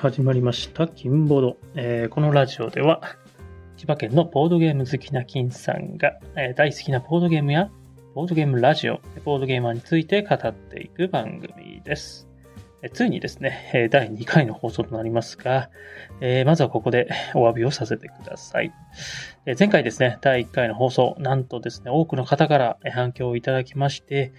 始まりました、金ボード。えーこのラジオでは、千葉県のボードゲーム好きな金さんが、えー大好きなボードゲームや、ボードゲームラジオ、ボードゲーマーについて語っていく番組です。えーついにですね、第2回の放送となりますが、えーまずはここでお詫びをさせてください。えー前回ですね、第1回の放送、なんとですね、多くの方から反響をいただきまして、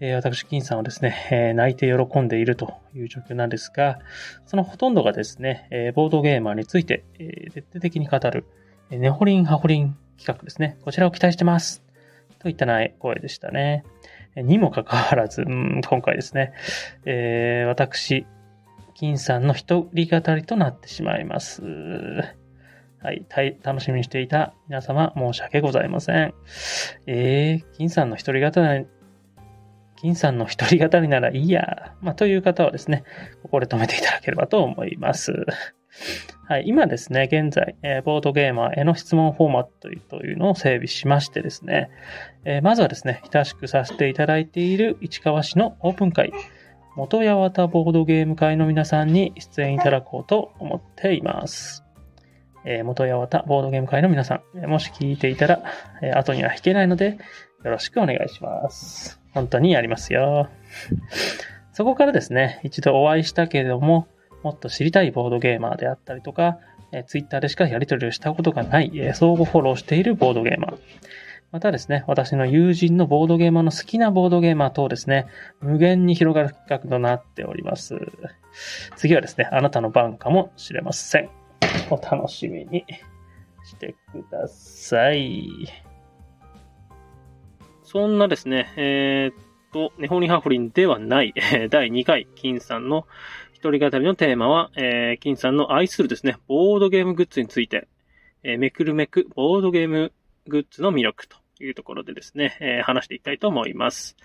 え私、金さんはですね、え泣いて喜んでいるという状況なんですが、そのほとんどがですね、えボードゲーマーについて、え徹底的に語る、えネホリンハホリン企画ですね。こちらを期待してます。といったない声でしたね。にもかかわらず、うん今回ですね、えー私、金さんの一人語りとなってしまいます。はい、たい楽しみにしていた皆様、申し訳ございません。えー、金さんの一人語り、金さんの一人語りならいいや。まあ、という方はですね、ここで止めていただければと思います。はい、今ですね、現在、えーボードゲーマーへの質問フォーマットというのを整備しましてですね、えーまずはですね、親しくさせていただいている市川市のオープン会、元八幡ボードゲーム会の皆さんに出演いただこうと思っています。えー元八幡ボードゲーム会の皆さん、もし聞いていたら、え後には引けないので、よろしくお願いします。本当にやりますよ。そこからですね、一度お会いしたけれども、もっと知りたいボードゲーマーであったりとか、えー、ツイッターでしかやり取りをしたことがない、えー相互フォローしているボードゲーマー。またですね、私の友人のボードゲーマーの好きなボードゲーマー等ですね、無限に広がる企画となっております。次はですね、あなたの番かもしれません。お楽しみにしてください。そんなですね、えーっと、ネホニハフリンではない、第2回、金さんの一人語りのテーマは、えー金さんの愛するですね、ボードゲームグッズについて、えーめくるめくボードゲームグッズの魅力と。いうところでですね、えー話していきたいと思います。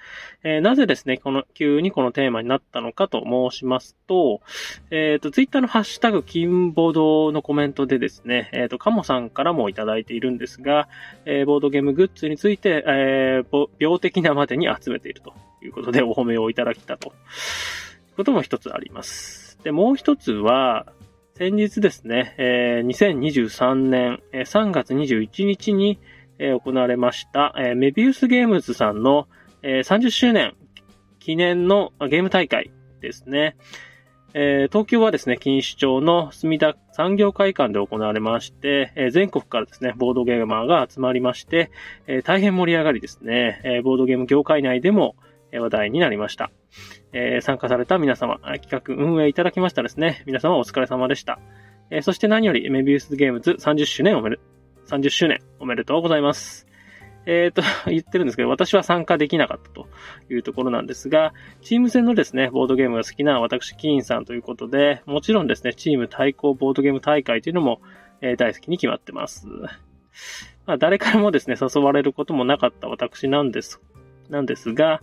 えーなぜですね、この、急にこのテーマになったのかと申しますと、えっ、と、ツイッターのハッシュタグ、金ボードのコメントでですね、えっ、と、カモさんからもいただいているんですが、えボードゲームグッズについて、え病的なまでに集めているということでお褒めをいただきたと。ことも一つあります。で、もう一つは、先日ですね、えー2023年3月21日に、え行われました、えメビウスゲームズさんの、えー30周年記念のゲーム大会ですね。え東京はですね、錦糸町の墨田産業会館で行われまして、え全国からですね、ボードゲーマーが集まりまして、え大変盛り上がりですね、えボードゲーム業界内でも話題になりました。え参加された皆様、企画運営いただきましたですね、皆様お疲れ様でした。えそして何より、メビウスゲームズ30周年おめで、30周年おめでとうございます。えっ、と、言ってるんですけど、私は参加できなかったというところなんですが、チーム戦のですね、ボードゲームが好きな私、キーンさんということで、もちろんですね、チーム対抗ボードゲーム大会というのも、えー大好きに決まってます。まあ、誰からもですね、誘われることもなかった私なんです、なんですが、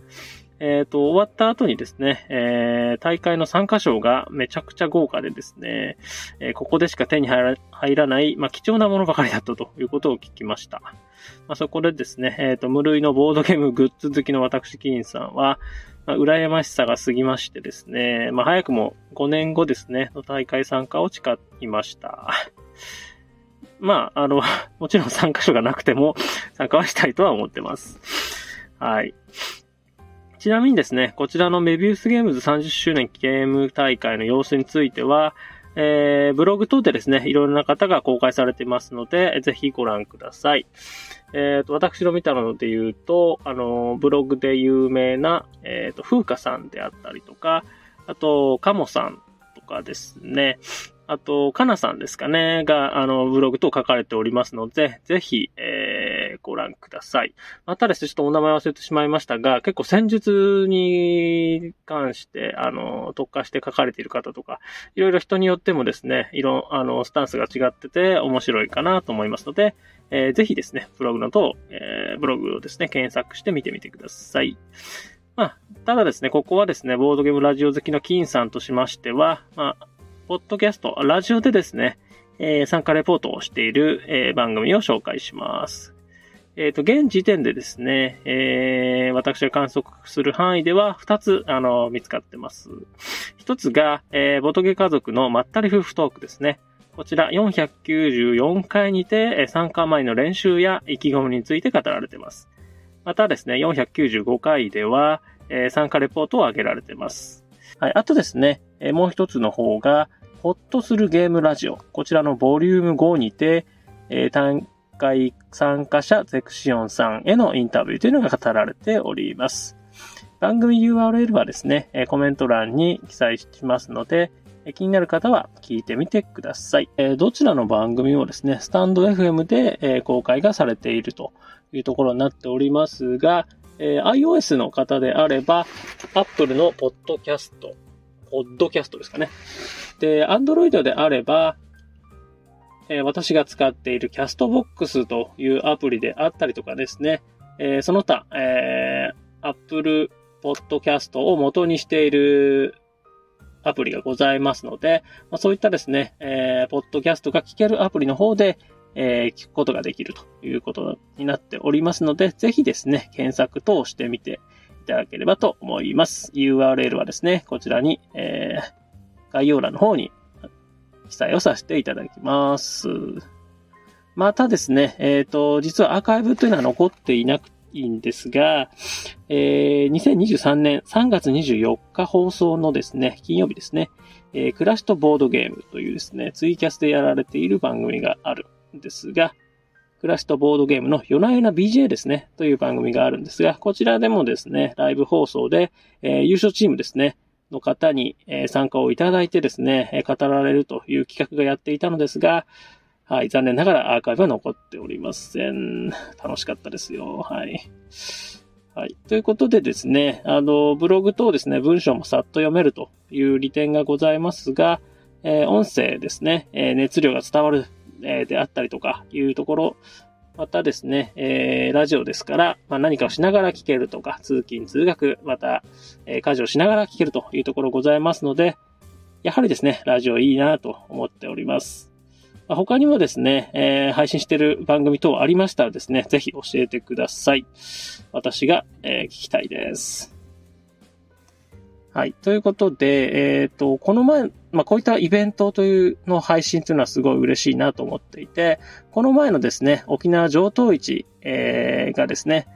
えっ、と、終わった後にですね、えー大会の参加賞がめちゃくちゃ豪華でですね、えーここでしか手に入らない、まあ、貴重なものばかりだったということを聞きました。まあ、そこでですね、えっ、と、無類のボードゲームグッズ好きの私、キーンさんは、まあ、羨ましさが過ぎましてですね、まあ、早くも5年後ですね、の大会参加を誓いました。まあ、あの、もちろん参加賞がなくても参加はしたいとは思ってます。はい。ちなみにですね、こちらのメビウスゲームズ30周年ゲーム大会の様子については、えー、ブログ等でですね、いろいろな方が公開されていますので、ぜひご覧ください。えっ、と、私の見たので言うと、あの、ブログで有名な、えっ、と、風花さんであったりとか、あと、カモさんとかですね、あと、かなさんですかね、が、あの、ブログ等書かれておりますので、ぜひ、えー、ご覧ください。またですね、ちょっとお名前忘れてしまいましたが、結構戦術に関して、あの、特化して書かれている方とか、いろいろ人によってもですね、いろ、あの、スタンスが違ってて面白いかなと思いますので、えーぜひですね、ブログのと、えーブログをですね、検索して見てみてください。まあ、ただですね、ここはですね、ボードゲームラジオ好きの金さんとしましては、まあ、ポッドキャスト、ラジオでですね、えー参加レポートをしている、えー番組を紹介します。えっ、ー、と、現時点でですね、えー、私が観測する範囲では2つ、あの、見つかってます。1つが、えー、ボトゲ家族のまったり夫婦トークですね。こちら494回にて参加前の練習や意気込みについて語られてます。またですね、495回では、え参加レポートを挙げられてます。はい、あとですね、えもう一つの方が、ホッとするゲームラジオ。こちらのボリューム5にて、えー、大会参加者ゼクシオンさんへのインタビューというのが語られております。番組 URL はですね、コメント欄に記載しますので、気になる方は聞いてみてください。どちらの番組もですね、スタンド FM で公開がされているというところになっておりますが、iOS の方であれば、Apple のポッドキャスト、ポッドキャストですかね。で、Android であれば、え私が使っているキャストボックスというアプリであったりとかですね、えその他え、Apple Podcast を元にしているアプリがございますので、ま、そういったですね、えー、ポッドキャストが聞けるアプリの方で、えー、聞くことができるということになっておりますので、ぜひですね、検索等してみてただければと思います。URL はですね、こちらに、えー、概要欄の方に記載をさせていただきます。またですね、えっ、ー、と、実はアーカイブというのは残っていなくいいんですが、えー、2023年3月24日放送のですね、金曜日ですね、えー、クラッシとボードゲームというですね、ツイキャスでやられている番組があるんですが、クラッシとボードゲームの夜な夜な BJ ですね、という番組があるんですが、こちらでもですね、ライブ放送で、えー、優勝チームですね、の方に、えー、参加をいただいてですね、えー、語られるという企画がやっていたのですが、はい、残念ながらアーカイブは残っておりません。楽しかったですよ。はい。はい。ということでですね、あの、ブログ等ですね、文章もさっと読めるという利点がございますが、えー、音声ですね、えー、熱量が伝わる、えー、であったりとかいうところ、またですね、えー、ラジオですから、まあ、何かをしながら聞けるとか、通勤、通学、また、えー、家事をしながら聞けるというところございますので、やはりですね、ラジオいいなと思っております。まあ他にもですね、えー、配信している番組等ありましたらですね、ぜひ教えてください。私が、えー、聞きたいです。はい。ということで、えっ、と、この前、まあ、こういったイベントというの配信というのはすごい嬉しいなと思っていて、この前のですね、沖縄上等市、えー、がですね、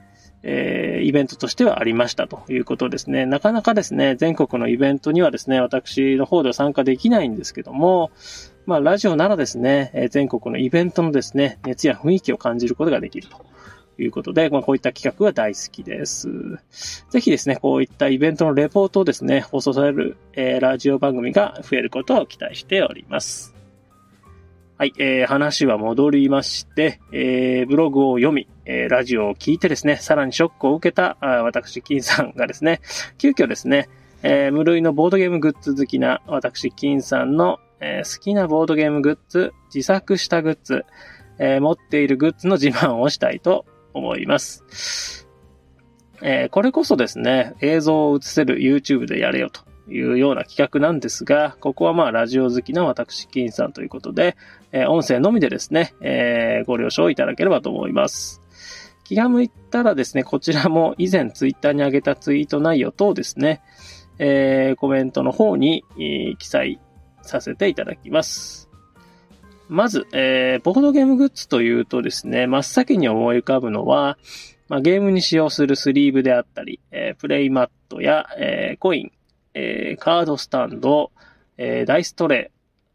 えー、イベントとしてはありましたということですね。なかなかですね、全国のイベントにはですね、私の方では参加できないんですけども、まあ、ラジオならですね、全国のイベントのですね、熱や雰囲気を感じることができるということで、まあ、こういった企画は大好きです。ぜひですね、こういったイベントのレポートをですね、放送される、えー、ラジオ番組が増えることを期待しております。はい、えー、話は戻りまして、えー、ブログを読み、えー、ラジオを聞いてですね、さらにショックを受けた、あ私、金さんがですね、急遽ですね、えー、無類のボードゲームグッズ好きな私、金さんのえー、好きなボードゲームグッズ、自作したグッズ、えー、持っているグッズの自慢をしたいと思います。えー、これこそですね、映像を映せる YouTube でやれよというような企画なんですが、ここはまあラジオ好きな私、金さんということで、え音声のみでですね、えご了承いただければと思います。気が向いたらですね、こちらも以前ツイッターに上げたツイート内容等ですね、えコメントの方に、え記載させていただきます。まず、えー、ボードゲームグッズというとですね、真っ先に思い浮かぶのは、まあ、ゲームに使用するスリーブであったり、えー、プレイマットや、えー、コイン、えー、カードスタンド、えー、ダイストレ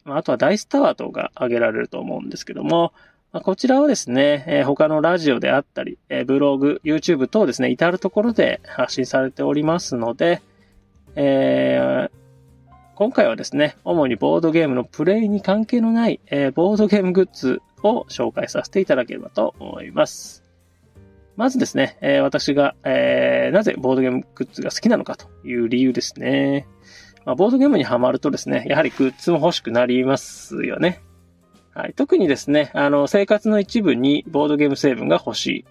イ、あとはダイスタワー等が挙げられると思うんですけども、まあ、こちらはですね、えー、他のラジオであったり、えー、ブログ、YouTube 等ですね、至るところで発信されておりますので、えー、今回はですね、主にボードゲームのプレイに関係のない、えー、ボードゲームグッズを紹介させていただければと思います。まずですね、えー、私が、えー、なぜボードゲームグッズが好きなのかという理由ですね。まあ、ボードゲームにハマるとですね、やはりグッズも欲しくなりますよね。はい。特にですね、あの、生活の一部にボードゲーム成分が欲しい。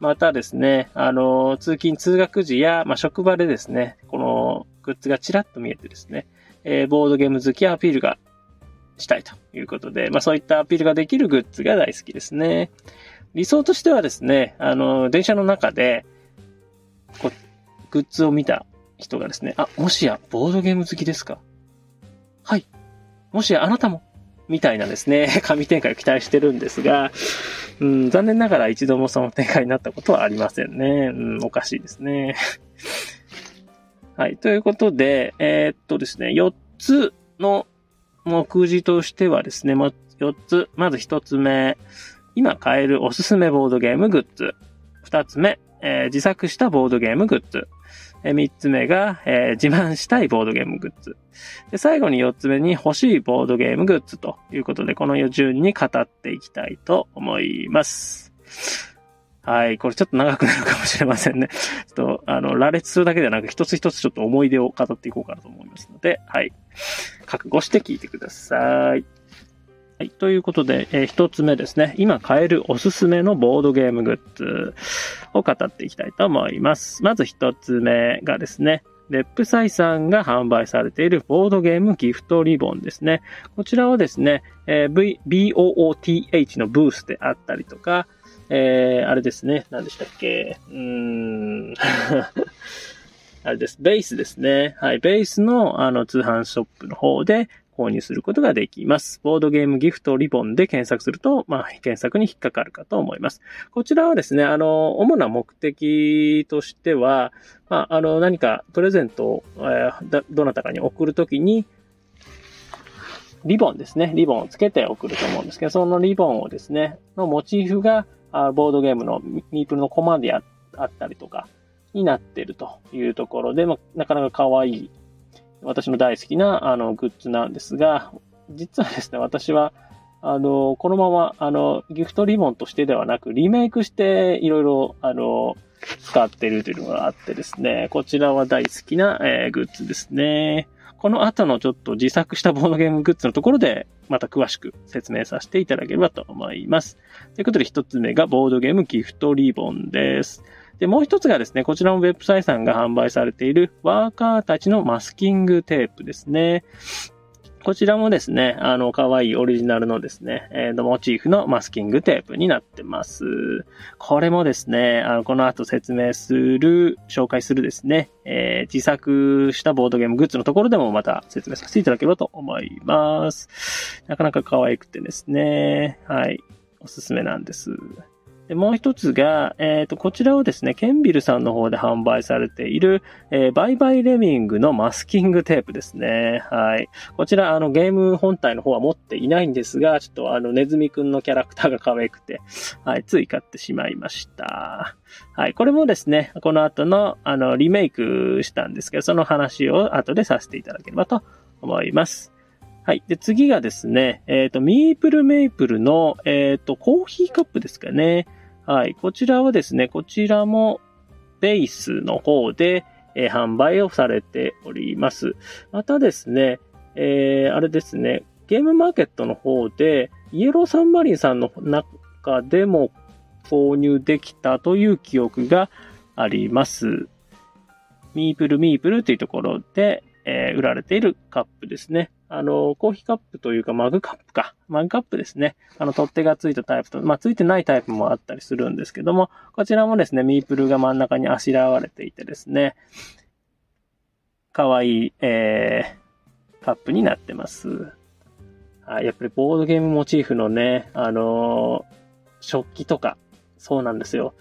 またですね、あの、通勤通学時や、まあ、職場でですね、このグッズがちらっと見えてですね、えー、ボードゲーム好きアピールがしたいということで、まあそういったアピールができるグッズが大好きですね。理想としてはですね、あの、電車の中で、こう、グッズを見た人がですね、あ、もしや、ボードゲーム好きですか？はい。もしや、あなたも？みたいなですね、紙展開を期待してるんですが、うん、残念ながら一度もその展開になったことはありませんね。うん、おかしいですね。はい。ということで、えー、っとですね、4つの目次としてはですね、も4つ。まず1つ目、今買えるおすすめボードゲームグッズ。2つ目、えー、自作したボードゲームグッズ。えー、3つ目が、えー、自慢したいボードゲームグッズ。で、最後に4つ目に欲しいボードゲームグッズということで、この順に語っていきたいと思います。はい。これちょっと長くなるかもしれませんね。ちょっと、あの、羅列するだけではなく、一つ一つちょっと思い出を語っていこうかなと思いますので、はい。覚悟して聞いてください。はい。ということで、えー、一つ目ですね。今買えるおすすめのボードゲームグッズを語っていきたいと思います。まず一つ目がですね、レップサイさんが販売されているボードゲームギフトリボンですね。こちらはですね、えー、v、BOOTH のブースであったりとか、えー、あれですね。何でしたっけ？うーん。あれです。ベースですね。はい。ベースの、あの、通販ショップの方で購入することができます。ボードゲームギフトリボンで検索すると、まあ、検索に引っかかるかと思います。こちらはですね、あの、主な目的としては、まあ、あの、何かプレゼントを、えー、どなたかに送るときに、リボンですね。リボンをつけて送ると思うんですけど、そのリボンをですね、のモチーフが、あボードゲームのミープルのコマであったりとかになってるというところで、まあ、なかなか可愛い、私の大好きなあのグッズなんですが、実はですね、私は、あの、このまま、あの、ギフトリボンとしてではなく、リメイクして、いろいろ、あの、使ってるというのがあってですね、こちらは大好きな、えー、グッズですね。この後のちょっと自作したボードゲームグッズのところで、また詳しく説明させていただければと思います。ということで一つ目がボードゲームギフトリボンです。で、もう一つがですね、こちらのウェブサイトさんが販売されているワーカーたちのマスキングテープですね。こちらもですね、あの、可愛いオリジナルのですね、えっー、モチーフのマスキングテープになってます。これもですね、あの、この後説明する、紹介するですね、えー、自作したボードゲームグッズのところでもまた説明させていただければと思います。なかなか可愛くてですね、はい、おすすめなんです。でもう一つが、えっ、ー、と、こちらをですね、ケンビルさんの方で販売されている、えー、バイバイレミングのマスキングテープですね。はい。こちら、あの、ゲーム本体の方は持っていないんですが、ちょっとあの、ネズミくんのキャラクターが可愛くて、はい、つい買ってしまいました。はい。これもですね、この後の、あの、リメイクしたんですけど、その話を後でさせていただければと思います。はい。で、次がですね、えっ、ー、と、ミープルメイプルの、えっ、ー、と、コーヒーカップですかね。はい。こちらはですね、こちらもベースの方で、えー、販売をされております。またですね、えー、あれですね、ゲームマーケットの方で、イエローサンマリンさんの中でも購入できたという記憶があります。ミープルミープルというところで、えー、売られているカップですね。あの、コーヒーカップというかマグカップか。マグカップですね。あの、取っ手がついたタイプと、まあ、ついてないタイプもあったりするんですけども、こちらもですね、ミープルが真ん中にあしらわれていてですね、かわいい、えー、カップになってます。あやっぱりボードゲームモチーフのね、あのー、食器とか、そうなんですよ。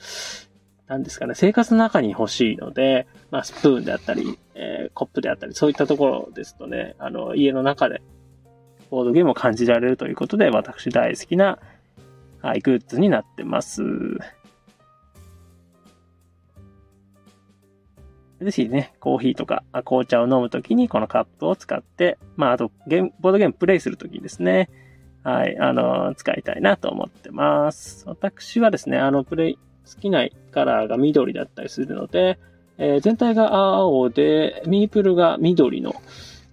なんですかね、生活の中に欲しいので、まあ、スプーンであったり、えー、コップであったり、そういったところですとね、あの、家の中で、ボードゲームを感じられるということで、私大好きな、はい、グッズになってます。ぜひね、コーヒーとか紅茶を飲むときにこのカップを使って、まあ、あとゲーム、ボードゲームプレイするときにですね、はい、あの、使いたいなと思ってます。私はですね、あの、プレイ、好きなカラーが緑だったりするので、えー、全体が青で、ミープルが緑の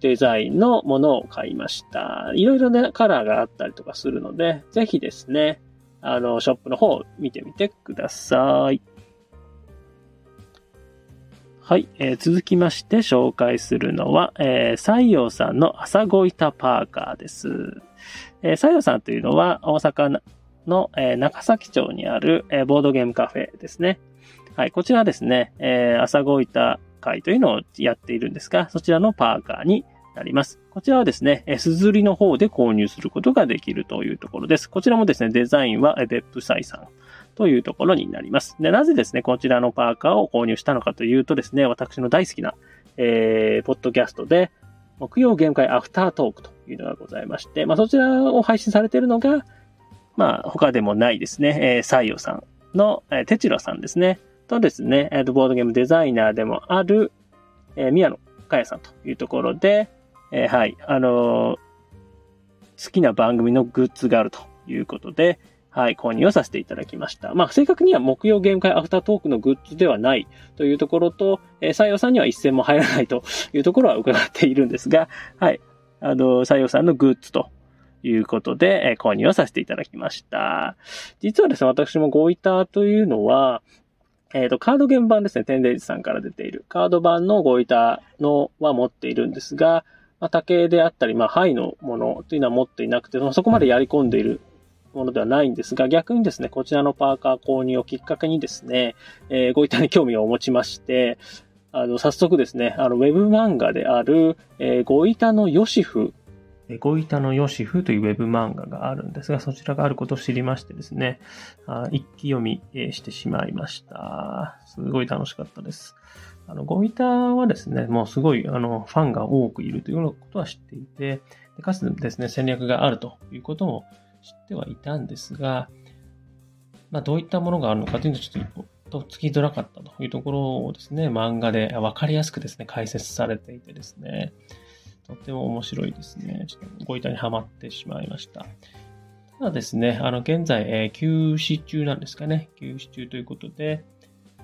デザインのものを買いました。いろいろなカラーがあったりとかするので、ぜひですね、あの、ショップの方を見てみてください。はい、えー、続きまして紹介するのは、えー、西洋さんの朝ごいたパーカーです。えー、西洋さんというのは大阪の、えー、中崎町にある、えー、ボードゲームカフェですね。はい、こちらですね、えー、朝ごいた会というのをやっているんですが、そちらのパーカーになります。こちらはですね、すずりの方で購入することができるというところです。こちらもですね、デザインは別府イさんというところになります。で、なぜですね、こちらのパーカーを購入したのかというとですね、私の大好きな、えー、ポッドキャストで、木曜ゲーム会アフタートークというのがございまして、まあ、そちらを配信されているのが、まあ、他でもないですね、えー、サイヨさんの、えー、テチロさんですね、とですね、えっー、ボードゲームデザイナーでもある、えー、宮野かやさんというところで、えー、はい、あのー、好きな番組のグッズがあるということで、はい、購入をさせていただきました。まあ、正確には木曜ゲーム会アフタートークのグッズではないというところと、えー、採用さんには一銭も入らないというところは伺っているんですが、はい、あの、採用さんのグッズということで、えー、購入をさせていただきました。実はですね、私もゴイターというのは、えっ、ー、と、カードゲーム版ですね、テンデイズさんから出ている。カード版のゴイターのは持っているんですが、まあ、竹であったり、まあ、灰のものというのは持っていなくて、そこまでやり込んでいるものではないんですが、逆にですね、こちらのパーカー購入をきっかけにですね、えー、ご板に興味を持ちまして、あの、早速ですね、あの、ウェブ漫画である、えー、ご板のヨシフ、ご板のヨシフというウェブ漫画があるんですが、そちらがあることを知りましてですね、あ一気読みしてしまいました。すごい楽しかったです。あの、ゴイタはですね、もうすごい、あの、ファンが多くいるというようなことは知っていて、でかつですね、戦略があるということも知ってはいたんですが、まあ、どういったものがあるのかというのはちょっと、とつきづらかったというところをですね、漫画でわかりやすくですね、解説されていてですね、とても面白いですね。ちょっとご板にはまってしまいました。ただですね、あの、現在、えー、休止中なんですかね。休止中ということで、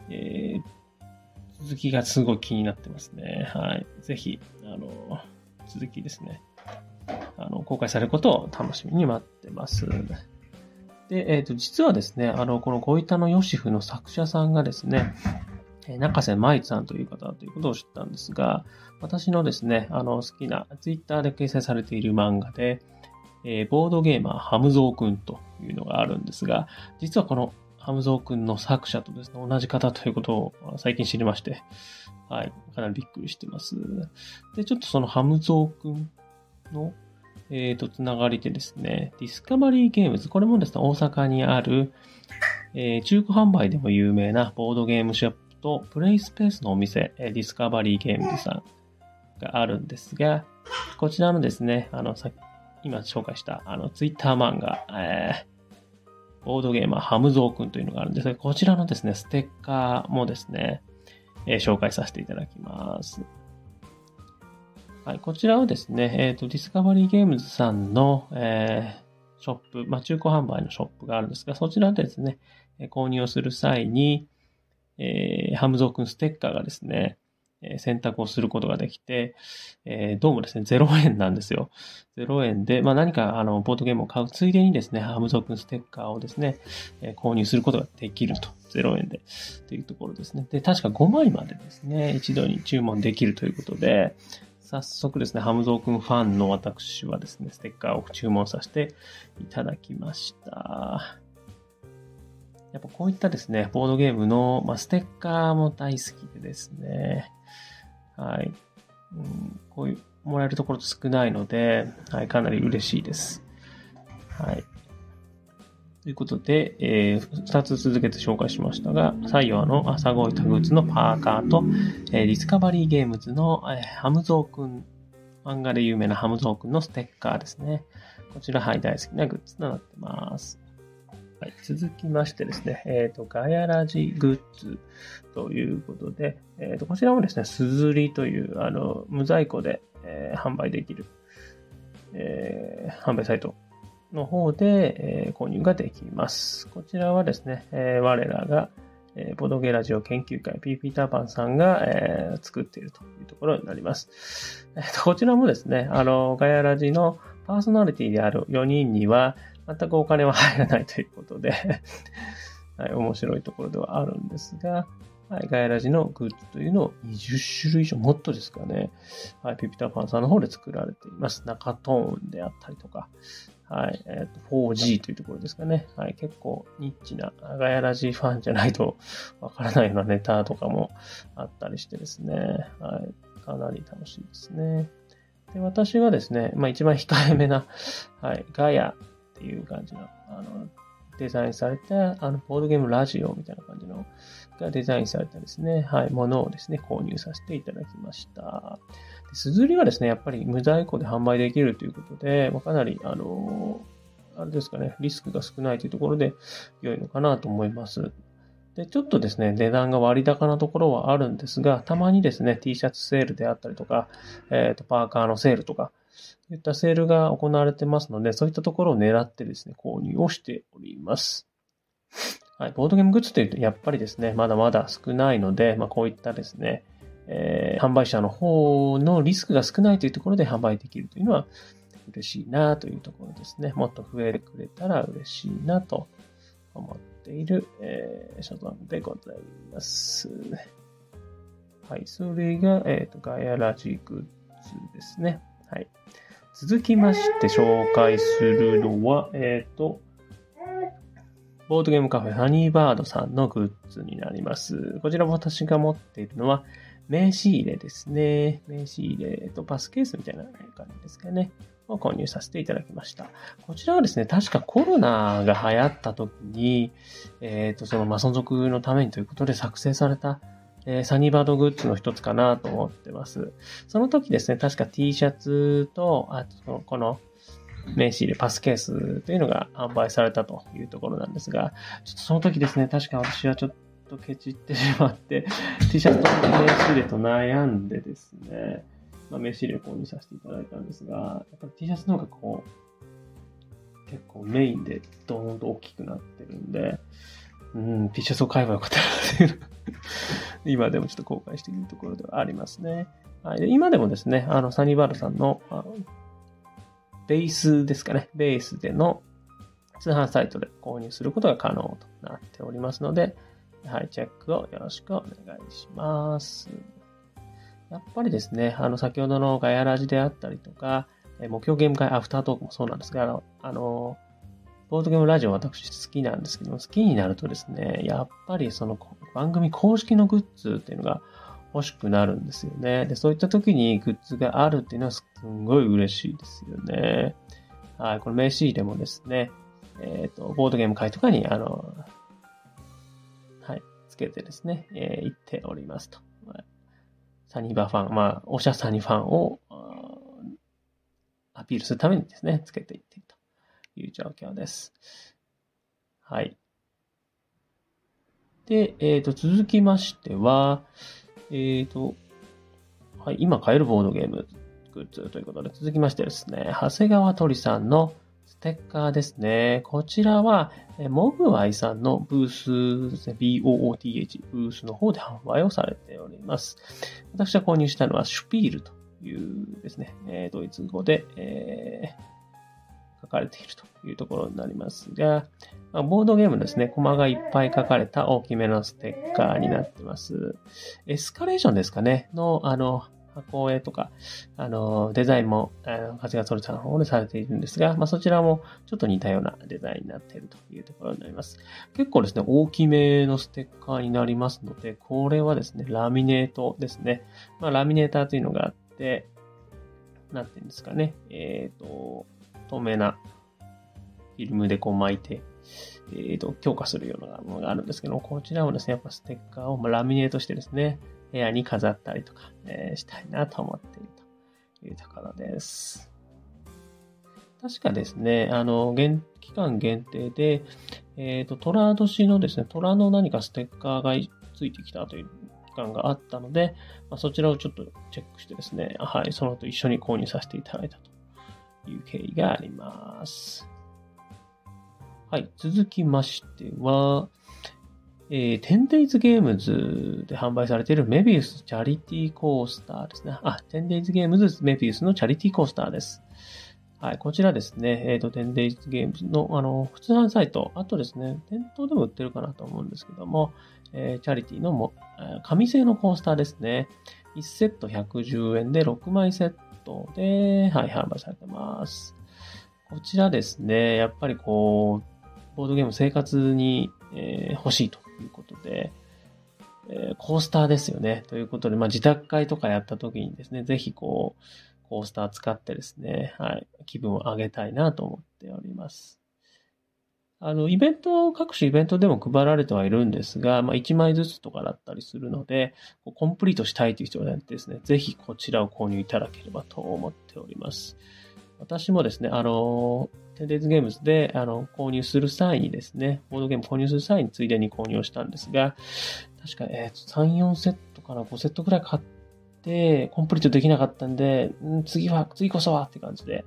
えー、続きがすごい気になってますね。はい。ぜひ、あの、続きですね。あの、公開されることを楽しみに待ってます。で、えっ、ー、と、実はですね、あの、このゴイタのヨシフの作者さんがですね、中瀬舞さんという方ということを知ったんですが、私のですね、あの、好きな、ツイッターで掲載されている漫画で、えー、ボードゲーマーハムゾーくんというのがあるんですが、実はこのハムゾーくんの作者とですね、同じ方ということを最近知りまして、はい、かなりびっくりしてます。で、ちょっとそのハムゾーくんの、え、ー、と、つながりでですね、ディスカバリーゲームズ、これもですね、大阪にある、えー、中古販売でも有名なボードゲームショップとプレイスペースのお店、ディスカバリーゲームズさんがあるんですが、こちらのですね、あの、さ今紹介した、あの、ツイッター漫画、えーボードゲーマーハムゾーくんというのがあるんですが、こちらのですね、ステッカーもですね、えー、紹介させていただきます。はい、こちらはですね、えっ、ー、と、ディスカバリーゲームズさんの、えー、ショップ、まあ、中古販売のショップがあるんですが、そちらでですね、購入をする際に、えー、ハムゾーくんステッカーがですね、選択をすることができて、えー、どうもですね、0円なんですよ。0円で、まあ何かあの、ボードゲームを買うついでにですね、ハムゾークンステッカーをですね、えー、購入することができると。0円で。というところですね。で、確か5枚までですね、一度に注文できるということで、早速ですね、ハムゾーくんファンの私はですね、ステッカーを注文させていただきました。やっぱこういったですね、ボードゲームの、まあ、ステッカーも大好きでですね、はい。うん、こういう、もらえるところ少ないので、はい、かなり嬉しいです。はい。ということで、えー、2つ続けて紹介しましたが、採用の朝ごいタグーツのパーカーと、えー、ディスカバリーゲームズの、えー、ハムゾーくん、漫画で有名なハムゾーくんのステッカーですね。こちら、はい、大好きなグッズとなってます。はい、続きましてですね、えっ、ー、と、ガヤラジグッズということで、えっ、ー、と、こちらもですね、すずりという、あの、無在庫で、えー、販売できる、えー、販売サイトの方で、え、購入ができます。こちらはですね、えー、我らが、え、ボドゲラジオ研究会 p ピーターパンさんが、え、作っているというところになります。えーと、こちらもですね、あの、ガヤラジのパーソナリティである4人には、全くお金は入らないということで はい、面白いところではあるんですが、はい、ガイラジのグッズというのを20種類以上、もっとですかね、はい、ピピタパンさんの方で作られています。中トーンであったりとか、はい。えっ、ー、と、4G というところですかね。はい。結構ニッチなガヤラジファンじゃないとわからないようなネタとかもあったりしてですね。はい。かなり楽しいですね。で、私はですね、まあ一番控えめな、はい、ガヤっていう感じの、あの、デザインされた、あの、ボードゲームラジオみたいな感じの、がデザインされたですね、はい、ものをですね、購入させていただきました。すずりはですね、やっぱり無在庫で販売できるということで、まあ、かなり、あの、あれですかね、リスクが少ないというところで良いのかなと思います。で、ちょっとですね、値段が割高なところはあるんですが、たまにですね、T シャツセールであったりとか、えっ、ー、と、パーカーのセールとか、いったセールが行われてますので、そういったところを狙ってですね、購入をしております。はい、ボードゲームグッズというと、やっぱりですね、まだまだ少ないので、まあ、こういったですね、えー、販売者の方のリスクが少ないというところで販売できるというのは嬉しいなというところですね。もっと増えてくれたら嬉しいなと思っている、えー、所存でございます。はい。それが、えっ、ー、と、ガヤラジグッズですね。はい。続きまして紹介するのは、えっ、ー、と、ボードゲームカフェハニーバードさんのグッズになります。こちら私が持っているのは、名刺入れですね。名刺入れとパスケースみたいな感じですかね。を購入させていただきました。こちらはですね、確かコロナが流行った時に、えっ、ー、と、その、ま、存続のためにということで作成された、えー、サニーバードグッズの一つかなと思ってます。その時ですね、確か T シャツと、あと、この、名刺入れパスケースというのが販売されたというところなんですが、ちょっとその時ですね、確か私はちょっとケチってしまって、T シャツと名刺入れと悩んでですね、まあ、名刺入れを購入させていただいたんですが、やっぱり T シャツの方がこう、結構メインでドーンと大きくなってるんで、うん、T シャツを買えばよかったなっていう 今でもちょっと後悔しているところではありますね。はい、今でもですね、あの、サニバールさんの、あのベースですかね、ベースでの通販サイトで購入することが可能となっておりますので、はい、チェックをよろしくお願いします。やっぱりですね、あの、先ほどのガヤラジであったりとか、目標ゲーム会アフタートークもそうなんですが、あの、あのボードゲームラジオ私好きなんですけども、好きになるとですね、やっぱりその番組公式のグッズっていうのが欲しくなるんですよね。で、そういった時にグッズがあるっていうのはすんごい嬉しいですよね。はい、この名刺入れもですね、えっ、ー、と、ボードゲーム会とかに、あの、はい、つけてですね、えー、行っておりますと。サニバファン、まあ、おしゃサニファンをアピールするためにですね、つけていっているという状況です。はい。で、えっ、ー、と、続きましては、えっ、ー、と、はい、今買えるボードゲームグッズということで、続きましてですね、長谷川鳥さんのステッカーですね。こちらは、モグワイさんのブースね、BOOTH ブースの方で販売をされております。私が購入したのはシュピールというですね、えドイツ語で、えー、書かれているというところになりますが、ボードゲームですね、コマがいっぱい書かれた大きめのステッカーになってます。エスカレーションですかねの、あの、箱絵とか、あの、デザインも、あの、長谷川さんの方でされているんですが、まあ、そちらもちょっと似たようなデザインになっているというところになります。結構ですね、大きめのステッカーになりますので、これはですね、ラミネートですね。まあ、ラミネーターというのがあって、なんていうんですかね、えっ、ー、と、透明なフィルムでこう巻いて、えっ、ー、と、強化するようなものがあるんですけどこちらもですね、やっぱステッカーをラミネートしてですね、部屋に飾ったりとか、えー、したいなと思っているというところです。確かですね、あの、現、期間限定で、えっ、ー、と、虎年のですね、虎の何かステッカーがついてきたという期間があったので、まあ、そちらをちょっとチェックしてですね、はい、その後一緒に購入させていただいたという経緯があります。はい、続きましては、えー、10days ゲームズで販売されているメビウスチャリティーコースターですね。あ、10days ゲームズメビウスのチャリティーコースターです。はい、こちらですね、えっ、ー、と、10days ゲームズの、あの、普通販サイト、あとですね、店頭でも売ってるかなと思うんですけども、えー、チャリティのも、紙製のコースターですね。1セット110円で6枚セットで、はい、販売されてます。こちらですね、やっぱりこう、ボードゲーム生活に、えー、欲しいということで、えー、コースターですよね。ということで、まあ、自宅会とかやった時にですね、ぜひこう、コースター使ってですね、はい、気分を上げたいなと思っております。あの、イベント、各種イベントでも配られてはいるんですが、まあ、1枚ずつとかだったりするので、こうコンプリートしたいという人はですね、ぜひこちらを購入いただければと思っております。私もですね、あの、テンデイズゲームズで、あの、購入する際にですね、ボードゲーム購入する際についでに購入をしたんですが、確か、えー、3、4セットから5セットくらい買って、コンプリートできなかったんで、ん次は、次こそはって感じで、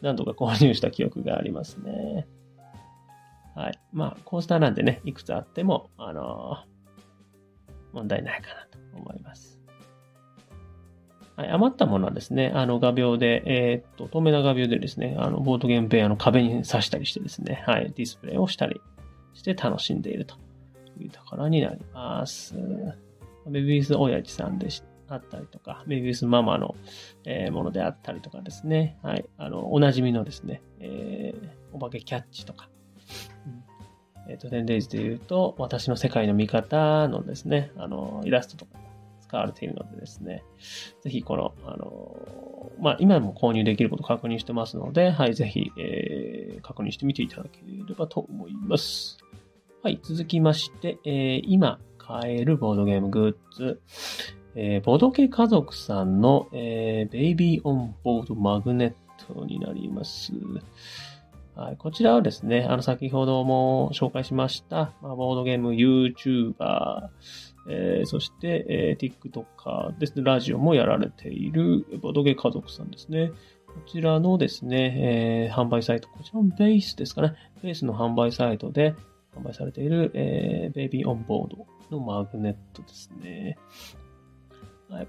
何度か購入した記憶がありますね。はい。まあ、コースターなんでね、いくつあっても、あのー、問題ないかなと思います。はい、余ったものはですね、あの画鋲で、えー、っと、透明な画鋲でですね、あの、ボードゲーム部屋の壁に刺したりしてですね、はい、ディスプレイをしたりして楽しんでいるというところになります。ベビース親父さんであったりとか、ベビースママの、えー、ものであったりとかですね、はい、あの、おなじみのですね、えー、お化けキャッチとか、うん、えっ、ー、と、テンデイズで言うと、私の世界の見方のですね、あの、イラストとか使われているのでですね、ぜひこの、あの、まあ、今も購入できること確認してますので、はい、ぜひ、えー、確認してみていただければと思います。はい、続きまして、えー、今買えるボードゲームグッズ、えー、ボド系家族さんの、えー、ベイビーオンボードマグネットになります。はい、こちらはですね、あの、先ほども紹介しました、まあ、ボードゲーム YouTuber、えー、そして、えー、TikToker ですね、ラジオもやられているボドゲ家族さんですね。こちらのですね、えー、販売サイト、こちらのベースですかね。ベースの販売サイトで販売されている、えー、ベイビーオンボードのマグネットですね。はい。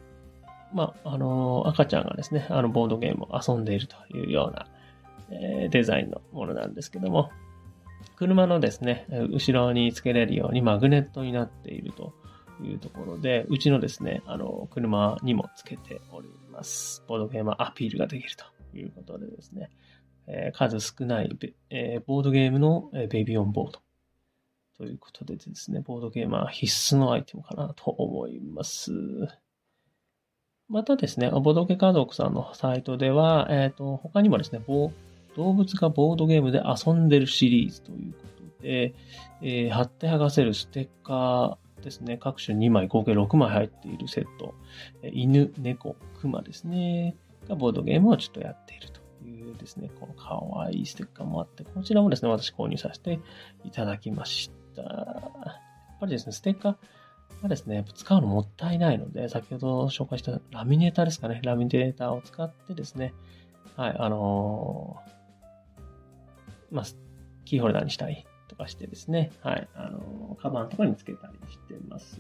まあ、あのー、赤ちゃんがですね、あの、ボードゲームを遊んでいるというような、えー、デザインのものなんですけども、車のですね、後ろにつけれるようにマグネットになっているというところで、うちのですね、あの、車にもつけております。ボードゲームアピールができるということでですね、えー、数少ないえー、ボードゲームの、えー、ベビーオンボードということでですね、ボードゲームは必須のアイテムかなと思います。またですね、ボードゲ家族さんのサイトでは、えっ、ー、と、他にもですね、動物がボードゲームで遊んでるシリーズということで、えー、貼って剥がせるステッカー、ですね、各種2枚、合計6枚入っているセット、犬、猫、熊ですね、がボードゲームをちょっとやっているというですね、この可愛いステッカーもあって、こちらもですね、私購入させていただきました。やっぱりですね、ステッカーがですね、使うのもったいないので、先ほど紹介したラミネーターですかね、ラミネーターを使ってですね、はい、あのー、まあ、キーホルダーにしたいとかしてですね、はい、あの、カバンとかにつけたりしてます。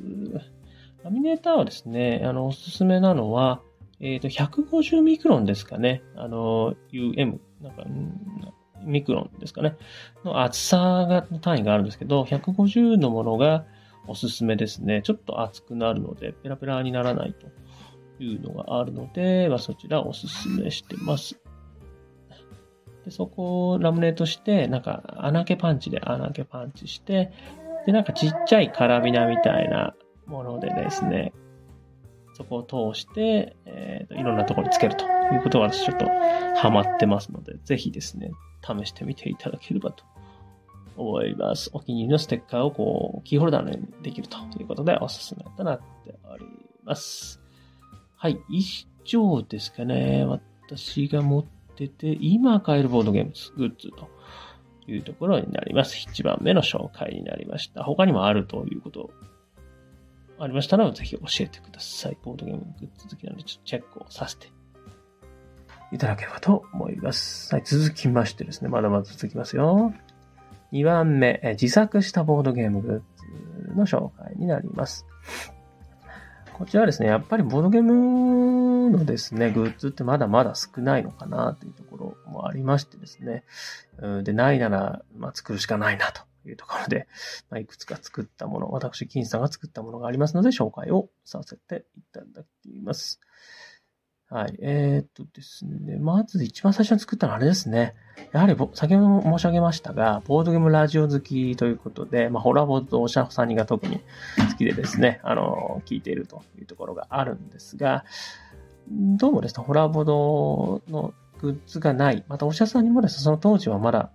ラミネーターはですね、あの、おすすめなのは、えっ、ー、と、150ミクロンですかね。あの、UM、なんか、ミクロンですかね。の厚さが、単位があるんですけど、150のものがおすすめですね。ちょっと厚くなるので、ペラペラにならないというのがあるので、まあ、そちらおすすめしてます。で、そこをラムネートして、なんか穴開けパンチで穴開けパンチして、で、なんかちっちゃいカラビナみたいなものでですね、そこを通して、えーと、いろんなところにつけるということは私ちょっとハマってますので、ぜひですね、試してみていただければと思います。お気に入りのステッカーをこう、キーホルダーのようにできるということでおすすめとなっております。はい、以上ですかね。私が持っててて、今買えるボードゲームグッズというところになります。1番目の紹介になりました。他にもあるということありましたら、ぜひ教えてください。ボードゲームグッズ好きなので、ちょっとチェックをさせていただければと思います。はい、続きましてですね、まだまだ続きますよ。2番目、自作したボードゲームグッズの紹介になります。こちらはですね、やっぱりボードゲームのですね、グッズってまだまだ少ないのかなというところもありましてですね。で、ないなら、まあ、作るしかないなというところで、まあ、いくつか作ったもの、私、金さんが作ったものがありますので、紹介をさせていただきます。はい。えー、っとですね。まず一番最初に作ったのはあれですね。やはり、先ほども申し上げましたが、ボードゲームラジオ好きということで、まあ、ホラボードおしゃさんにが特に好きでですね、あの、聞いているというところがあるんですが、どうもですね、ホラーボードのグッズがない。また、おしゃさんにもですね、その当時はまだ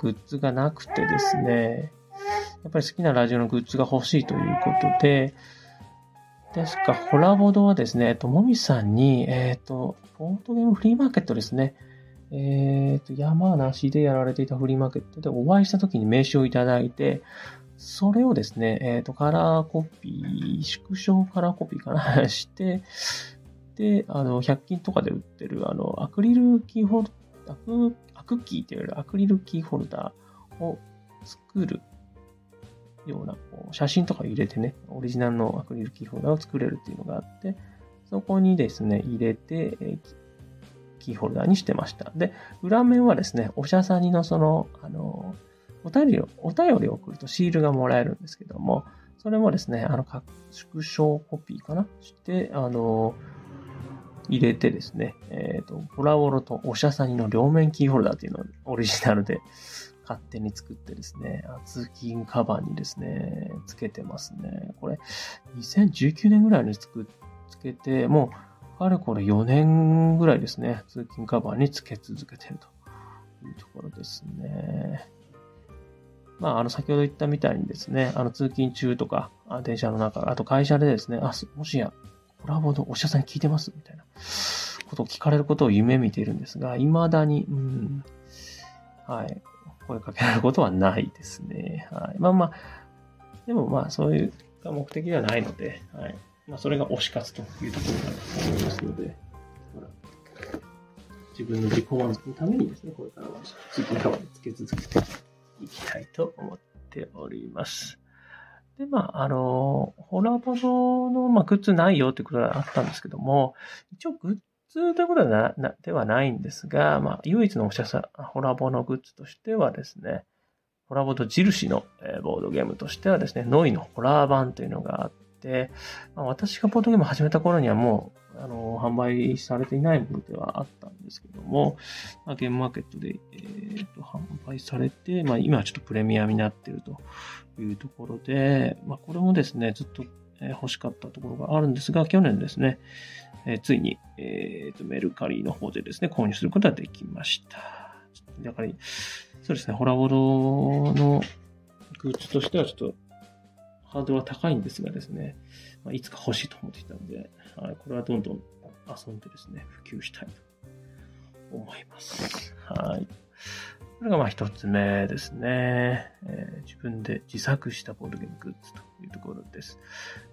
グッズがなくてですね、やっぱり好きなラジオのグッズが欲しいということで、確か、ホラーボードはですね、えっと、もみさんに、えっ、と、ボードゲームフリーマーケットですね。えっ、と、山梨でやられていたフリーマーケットでお会いした時に名刺をいただいて、それをですね、えっ、と、カラーコピー、縮小カラーコピーかな して、で、あの、100均とかで売ってる、あの、アクリルキーホルダー、アクキーって言われるアクリルキーホルダーを作るようなこう写真とか入れてね、オリジナルのアクリルキーホルダーを作れるっていうのがあって、そこにですね、入れて、えキーホルダーにしてました。で、裏面はですね、おしゃさにのその、あの、お便りを、お便りを送るとシールがもらえるんですけども、それもですね、あの、縮小コピーかな？して、あの、入れてですね、えっ、ー、と、ボラボロとおしゃさにの両面キーホルダーっていうのをオリジナルで勝手に作ってですね、通勤カバンにですね、つけてますね。これ、2019年ぐらいにつく、つけて、もう、あれこれ4年ぐらいですね、通勤カバンにつけ続けてるというところですね。まあ、あの、先ほど言ったみたいにですね、あの、通勤中とか、電車の中、あと会社でですね、あ、もしや、コラボのお医者さんに聞いてますみたいなことを聞かれることを夢見ているんですが、未だに、うん、はい。声かけられることはないですね。はい。まあまあ、でもまあ、そういう目的ではないので、はい。まあ、それが推し活というところだと思いますので、自分の自己満足のためにですね、これからは自分側につけ続けていきたいと思っております。で、まあ、あの、ホラボドの、まあ、グッズないよってことがあったんですけども、一応グッズということではなではないんですが、まあ、唯一のおしゃさホラボのグッズとしてはですね、ホラボと印の、えボードゲームとしてはですね、ノイのホラー版というのがあって、まあ、私がボードゲーム始めた頃にはもう、あの、販売されていないものではあったんですけども、まあ、ゲームマーケットで、えーと、販売されて、まあ、今はちょっとプレミアになっているというところで、まあ、これもですね、ずっと欲しかったところがあるんですが、去年ですね、えついに、えーと、メルカリの方でですね、購入することができました。だから、そうですね、ホラボロのグッズとしてはちょっとハードルは高いんですがですね、まあ、いつか欲しいと思っていたので、はい、これはどんどん遊んでですね、普及したいと思います。はい。これがまあ一つ目ですね、えー、自分で自作したボードゲームグッズというところです。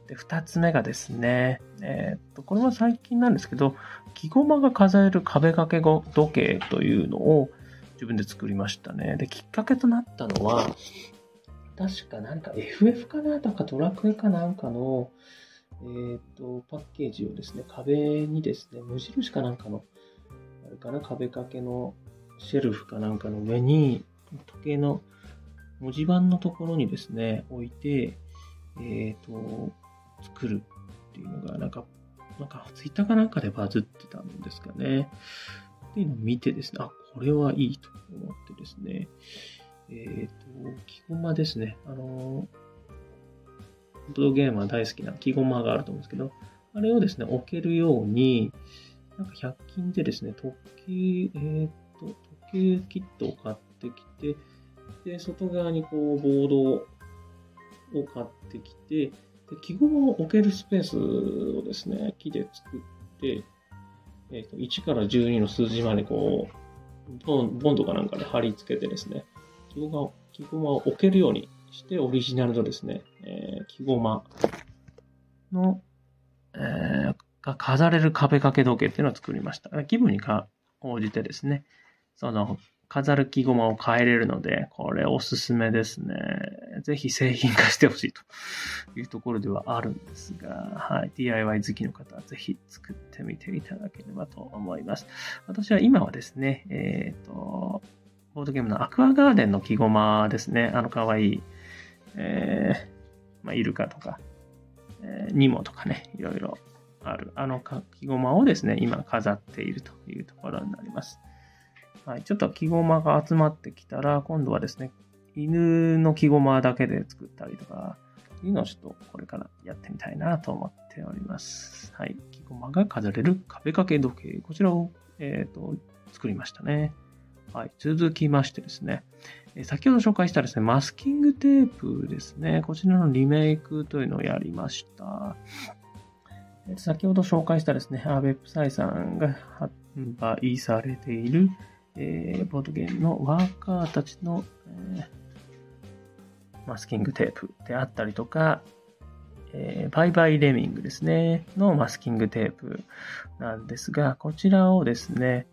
で、二つ目がですね、えー、っと、これは最近なんですけど、木駒が飾れる壁掛け時計というのを自分で作りましたね。で、きっかけとなったのは、確か何か FF かなとかドラクエかなんかの、え、っと、パッケージをですね、壁にですね、無印かなんかの、あれかな、壁掛けのシェルフかなんかの上に、時計の文字盤のところにですね、置いて、えっ、と、作るっていうのが、なんか、なんか、ツイッターかなんかでバズってたんですかね。っていうのを見てですね、あ、これはいいと思ってですね、えっ、ー、と、木駒ですね。あの、ボードゲームは大好きな木駒があると思うんですけど、あれをですね、置けるように、なんか100均でですね、時計、えっ、と、時計キットを買ってきて、で、外側にこう、ボードを買ってきて、で記号を置けるスペースをですね、木で作って、えっ、と、1から12の数字までこう、ボンボンドかなんかで貼り付けてですね、記号が、記号を置けるようにして、オリジナルのですね、えー、記号間の、えー、が飾れる壁掛け時計っていうのを作りました。気分にか応じてですね、その、飾る木駒を変えれるので、これおすすめですね。ぜひ製品化してほしいというところではあるんですが、はい。DIY 好きの方はぜひ作ってみていただければと思います。私は今はですね、えっ、ー、と、ボードゲームのアクアガーデンの木駒ですね。あの可愛い、えー、まあ、イルカとか、えー、ニモとかね、いろいろある、あの書きゴマをですね、今飾っているというところになります。はい、ちょっと木ゴマが集まってきたら、今度はですね、犬の木ゴマだけで作ったりとか、いうのをちょっとこれからやってみたいなと思っております。はい。木ゴマが飾れる壁掛け時計。こちらを、えっ、ー、と、作りましたね。はい。続きましてですね、先ほど紹介したですね、マスキングテープですね。こちらのリメイクというのをやりました。先ほど紹介したですね、アーベップサイさんが販売されている、えー、ボードゲームのワーカーたちの、えーマスキングテープであったりとか、えー、バイバイレミングですね、のマスキングテープなんですが、こちらをですね、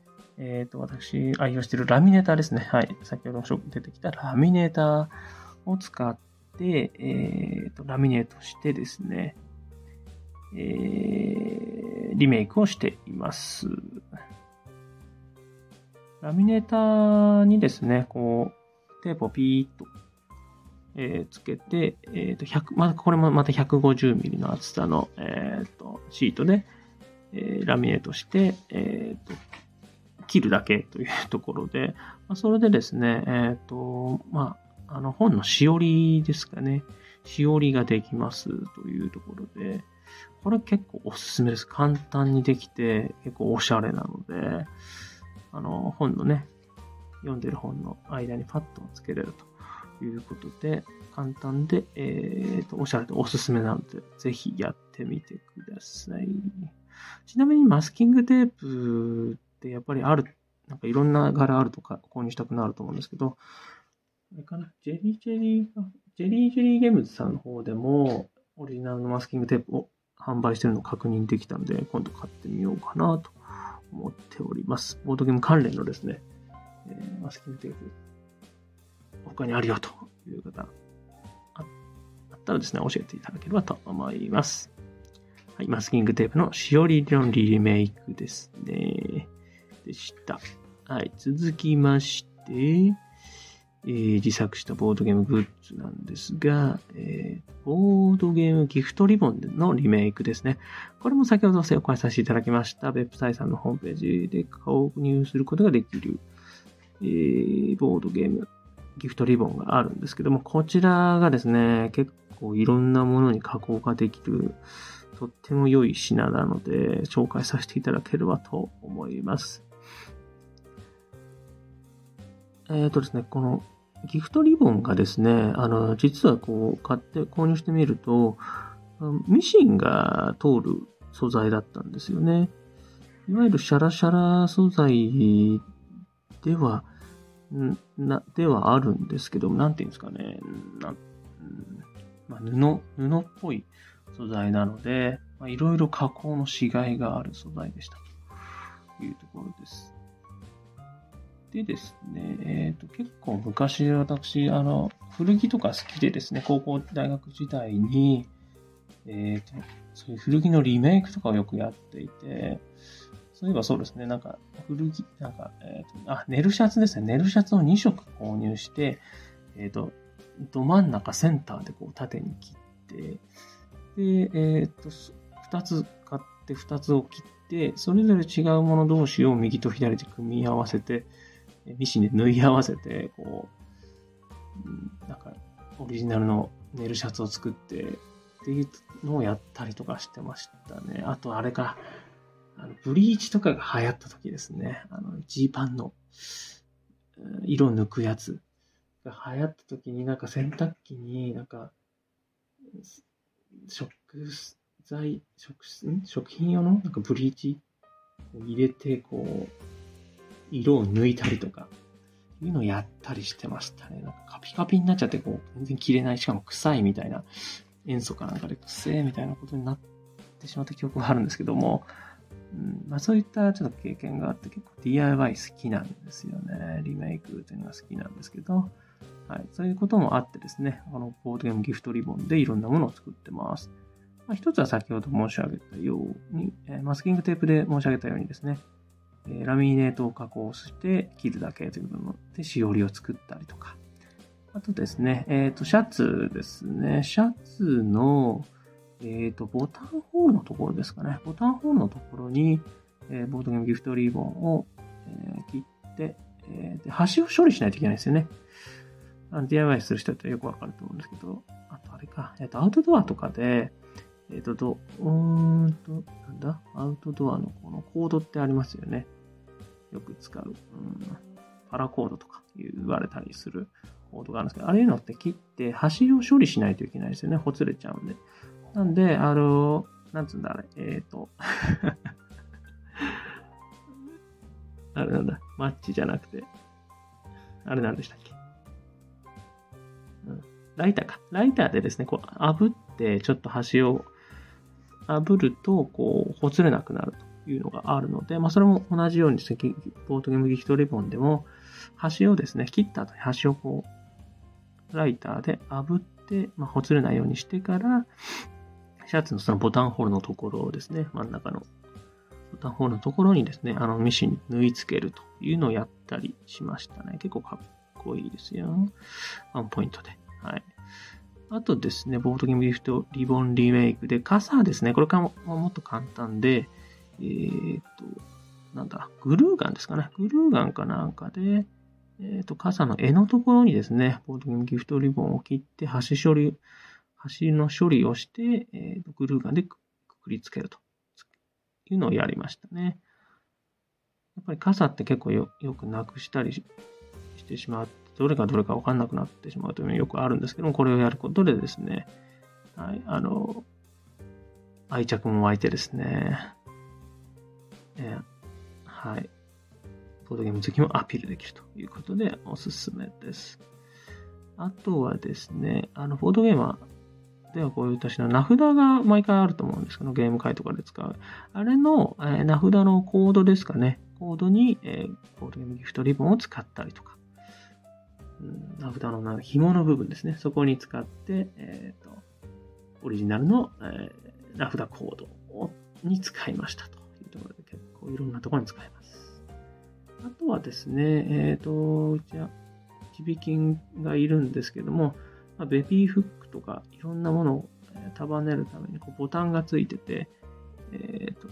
えっ、ー、と、私愛用しているラミネーターですね。はい。先ほど出てきたラミネーターを使って、えっ、ー、と、ラミネートしてですね、えー、リメイクをしています。ラミネーターにですね、こう、テープをピーッとえー、つけて、えっ、ー、と、100、まこれもまた150ミリの厚さの、えっ、ー、と、シートで、えー、ラミネートして、えっ、と、切るだけというところで、まあ、それでですね、えっ、と、まあ、あの、本のしおりですかね。しおりができますというところで、これ結構おすすめです。簡単にできて、結構おしゃれなので、あの、本のね、読んでる本の間にパッとつけれるということで、簡単で、えっ、ー、と、おしゃれでおすすめなので、ぜひやってみてください。ちなみにマスキングテープやっぱりある、なんかいろんな柄あるとか購入したくなると思うんですけど、あれかな、ジェリージェリージェリージェリーゲームズさんの方でも、オリジナルのマスキングテープを販売してるのを確認できたので、今度買ってみようかなと思っております。ボードゲーム関連のですね、えー、マスキングテープ他にあるよという方、あったらですね、教えていただければと思います。はい、マスキングテープのしおりのリメイクですね。でした。はい、続きまして、えー、自作したボードゲームグッズなんですが、えー、ボードゲームギフトリボンのリメイクですね。これも先ほど紹介させていただきました、ウェブサイさんのホームページで購入することができる、えー、ボードゲームギフトリボンがあるんですけども、こちらがですね、結構いろんなものに加工ができる、とっても良い品なので、紹介させていただければと思います。えっ、ー、とですね、このギフトリボンがですね、あの、実はこう、買って購入してみると、ミシンが通る素材だったんですよね。いわゆるシャラシャラ素材ではな、ではあるんですけど、なんていうんですかね、なまあ、布、布っぽい素材なので、いろいろ加工のしがいがある素材でしたというところです。でですね、え、ー、と、結構昔私、あの、古着とか好きでですね、高校、大学時代に、え、ー、と、そういう古着のリメイクとかをよくやっていて、そういえばそうですね。なんか、古着、なんか、えっ、ー、と、あ、寝るシャツですね。寝るシャツを2色購入して、え、ー、と、ど真ん中センターでこう縦に切って、で、え、ー、と、2つ買って2つを切って、それぞれ違うもの同士を右と左で組み合わせて、ミシンで縫い合わせて、こう、なんか、オリジナルの寝るシャツを作って、っていうのをやったりとかしてましたね。あと、あれか、あのブリーチとかが流行った時ですね。あの、ジーパンの色抜くやつが流行った時になんか洗濯機になんか、食材、食、食品用のなんかブリーチを入れて、こう、色を抜いたりとか、いうのをやったりしてましたね。なんかカピカピになっちゃって、こう、全然着れない、しかも臭いみたいな、塩素かなんかで臭いみたいなことになってしまった記憶があるんですけども、うんまあ、そういったちょっと経験があって結構 DIY 好きなんですよね。リメイクというのが好きなんですけど、はい、そういうこともあってですね、このボードゲームギフトリボンでいろんなものを作ってます。まあ、一つは先ほど申し上げたように、え、マスキングテープで申し上げたようにですね、え、ラミネートを加工して切るだけというので、しおりを作ったりとか。あとですね、えっ、ー、と、シャツですね。シャツの、えっ、ー、と、ボタンホールのところですかね。ボタンホールのところに、えー、ボードゲームギフトリボンを、え、切って、え、で端を処理しないといけないですよね。DIY する人だとよくわかると思うんですけど、あとあれか、えっ、と、アウトドアとかで、えっ、ー、と、ど、うーんと、なんだ？アウトドアのこのコードってありますよね。よく使う。うん、パラコードとか言われたりするコードがあるんですけど、ああいうのって切って端を処理しないといけないですよね。ほつれちゃうんで。なんで、あの、なんつうんだあれ、えっ、ー、とあれなんだ、マッチじゃなくて、あれなんでしたっけ？うん、ライターか。ライターでですね、こう、炙って、ちょっと端を炙ると、こう、ほつれなくなるというのがあるので、まあ、それも同じようにですね、ボートゲームギフトリボンでも、端をですね、切った後に端をこう、ライターで炙って、まあ、ほつれないようにしてから、シャツのそのボタンホールのところをですね、真ん中のボタンホールのところにですね、あのミシンに縫い付けるというのをやったりしましたね。結構かっこいいですよ。ワンポイントで。はい。あとですね、ボードゲームギフトリボンリメイクで、傘ですね。これからももっと簡単で、えー、っと、なんだ、グルーガンですかね。グルーガンかなんかで、えー、っと、傘の柄のところにですね、ボードゲームギフトリボンを切って、端処理、端の処理をして、えー、グルーガンでくくりつけるというのをやりましたね。やっぱり傘って結構よくなくしたりしてしまう。どれがどれかわかんなくなってしまうというのはよくあるんですけども、これをやることでですね、はい、あの、愛着も湧いてですね、えー、はい、ボードゲーム好きもアピールできるということでおすすめです。あとはですね、あの、ボードゲームはではこういう私の名札が毎回あると思うんですけど、ゲーム会とかで使う。あれの、えー、名札のコードですかね。コードに、えー、コードゲームギフトリボンを使ったりとか。うん、名札の紐の部分ですね。そこに使って、えっ、ー、と、オリジナルの、えー、名札コードに使いましたというところで結構いろんなところに使えます。あとはですね、えっ、ー、と、うちは、ちびきんがいるんですけども、まあ、ベビーフックとかいろんなものを束ねるためにこうボタンがついてて、えっ、ー、と、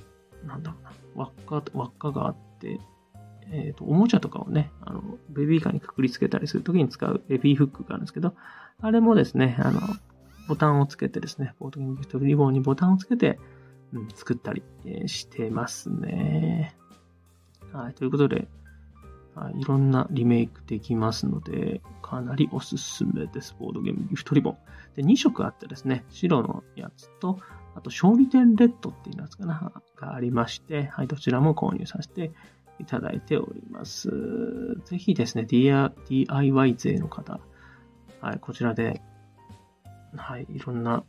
なんだろうな、輪っか、輪っかがあって、えっ、ー、と、おもちゃとかをね、あの、ベビーカーにくくりつけたりするときに使うベビーフックがあるんですけど、あれもですね、あの、ボタンをつけてですね、ボートゲームギフトリボンにボタンをつけて、うん、作ったり、え、してますね。はい、ということで、はい、いろんなリメイクできますので、かなりおすすめです。ボードゲームギフトリボン。で、2色あってですね、白のやつと、あと、勝利点レッドっていうやつかな、がありまして、はい、どちらも購入させていただいております。ぜひですね、DIY 勢の方、はい、こちらで、はい、いろんな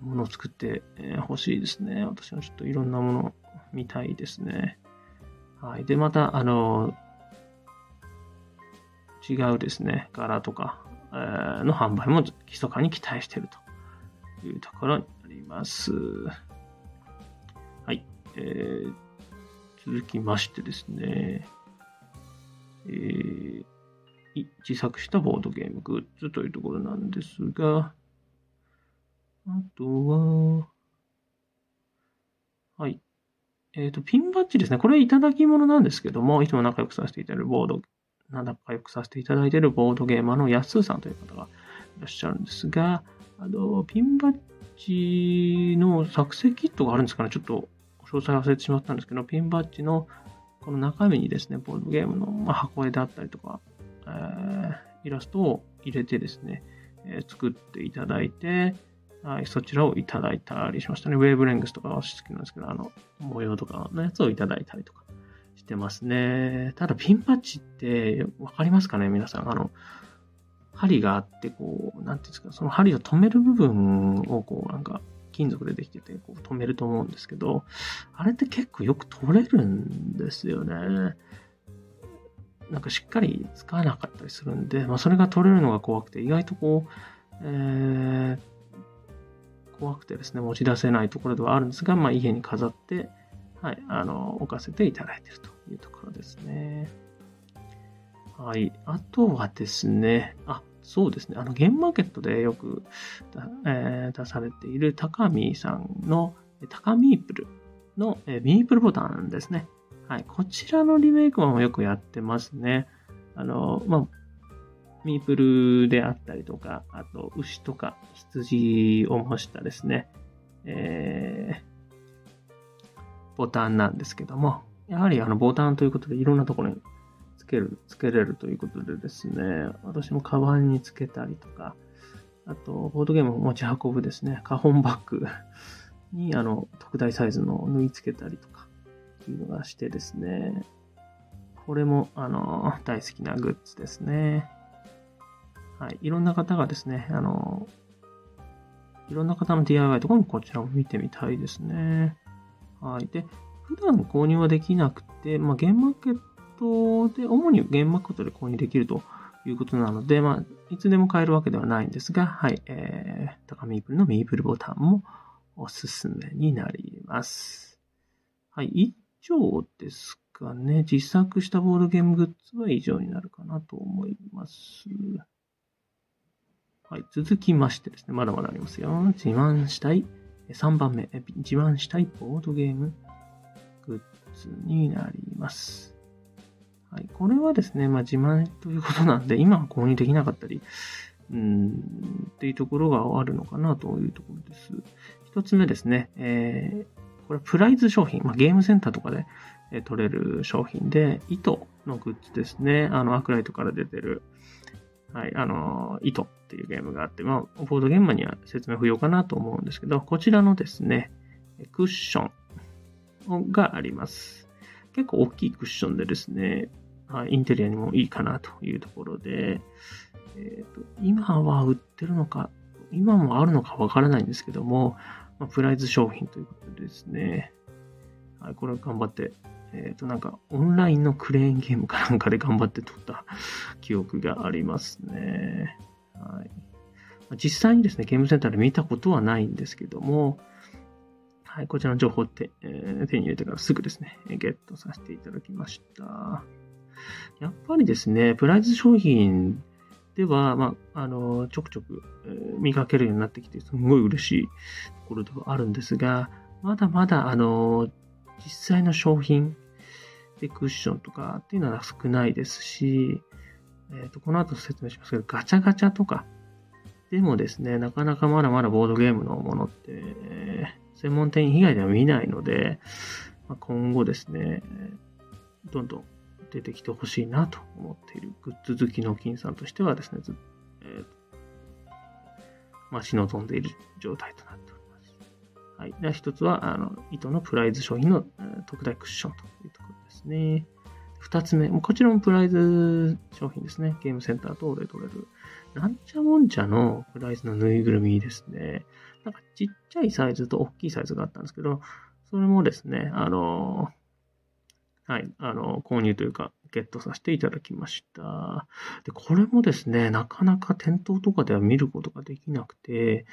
ものを作ってほしいですね。私もちょっといろんなもの見たいですね。はい。で、また、あの、違うですね、柄とか、の販売も密かに期待しているというところになります。はい。えー、続きましてですね、えー、自作したボードゲームグッズというところなんですが、あとは、はい。えっ、ー、と、ピンバッジですね。これいただき物なんですけども、いつも仲良くさせていただいてるボード仲良くさせていただいているボードゲーマーの安さんという方がいらっしゃるんですが、あの、ピンバッジの作成キットがあるんですかねちょっと詳細忘れてしまったんですけど、ピンバッジのこの中身にですね、ボードゲームの、箱絵であったりとか、えー、イラストを入れてですね、えー、作っていただいて、はい、そちらをいただいたりしましたね。ウェーブレングスとかは好きなんですけど、あの、模様とかのやつをいただいたりとかしてますね。ただピンパッチってわかりますかね皆さん。あの、針があって、こう、なんていうんですか、その針を止める部分をこう、なんか、金属でできてて、こう止めると思うんですけど、あれって結構よく取れるんですよね。なんかしっかり使わなかったりするんで、まあそれが取れるのが怖くて、意外とこう、えー、怖くてですね、持ち出せないところではあるんですが、まあ家に飾って、はい、あの、置かせていただいているというところですね。はい。あとはですね、あ、そうですね。あの、ゲームマーケットでよく、えー、出されている高見さんの、高ミープルの、えー、ミープルボタンですね。はい。こちらのリメイクもよくやってますね。あの、まあ、ミープルであったりとか、あと、牛とか羊を模したですね、えー、ボタンなんですけども、やはりあのボタンということでいろんなところにつける、つけれるということでですね、私もカバンにつけたりとか、あと、ボードゲームを持ち運ぶですね、カホンバッグにあの特大サイズの縫い付けたりとか、っていうのがしてですね、これもあの大好きなグッズですね。はい。いろんな方がですね、あの、いろんな方の DIY とかもこちらも見てみたいですね。はい。で、普段購入はできなくて、まあ、ゲームマーケットで、主にゲームマーケットで購入できるということなので、まあ、いつでも買えるわけではないんですが、はい。えー、高ミープルのミープルボタンもおすすめになります。はい。以上ですかね。自作したボードゲームグッズは以上になるかなと思います。はい、続きましてですね、まだまだありますよ。自慢したい、3番目、自慢したいボードゲームグッズになります。はい、これはですね、まあ自慢ということなんで、今は購入できなかったり、うん、っていうところがあるのかなというところです。一つ目ですね、えー、これプライズ商品、まあ、ゲームセンターとかで、え取れる商品で、糸のグッズですね。あの、アークライトから出てる、はい、あの、糸っていうゲームがあって、まあ、ボードゲームには説明不要かなと思うんですけど、こちらのですね、クッションがあります。結構大きいクッションでですね、インテリアにもいいかなというところで、えーと、今は売ってるのか、今もあるのかわからないんですけども、まあ、プライズ商品ということですね、はい、これ頑張ってえっ、ー、と、なんか、オンラインのクレーンゲームかなんかで頑張って撮った記憶がありますね。はい。実際にですね、ゲームセンターで見たことはないんですけども、はい、こちらの情報って、えー、手に入れてからすぐですね、ゲットさせていただきました。やっぱりですね、プライズ商品では、まあ、あの、ちょくちょく、見かけるようになってきて、すごい嬉しいところではあるんですが、まだまだ、あの、実際の商品でクッションとかっていうのは少ないですし、えっ、ー、と、この後説明しますけど、ガチャガチャとかでもですね、なかなかまだまだボードゲームのものって、専門店以外では見ないので、まあ、今後ですね、どんどん出てきてほしいなと思っているグッズ好きの金さんとしてはですね、ずえー、待ち望んでいる状態となっております。はい。では、一つは、あの、糸のプライズ商品の、え、特大クッションというところですね。二つ目、こちらもプライズ商品ですね。ゲームセンター等で取れる。なんちゃもんちゃのプライズのぬいぐるみですね。なんかちっちゃいサイズと大きいサイズがあったんですけど、それもですね、あの、はい、あの、購入というか、ゲットさせていただきました。で、これもですね、なかなか店頭とかでは見ることができなくて、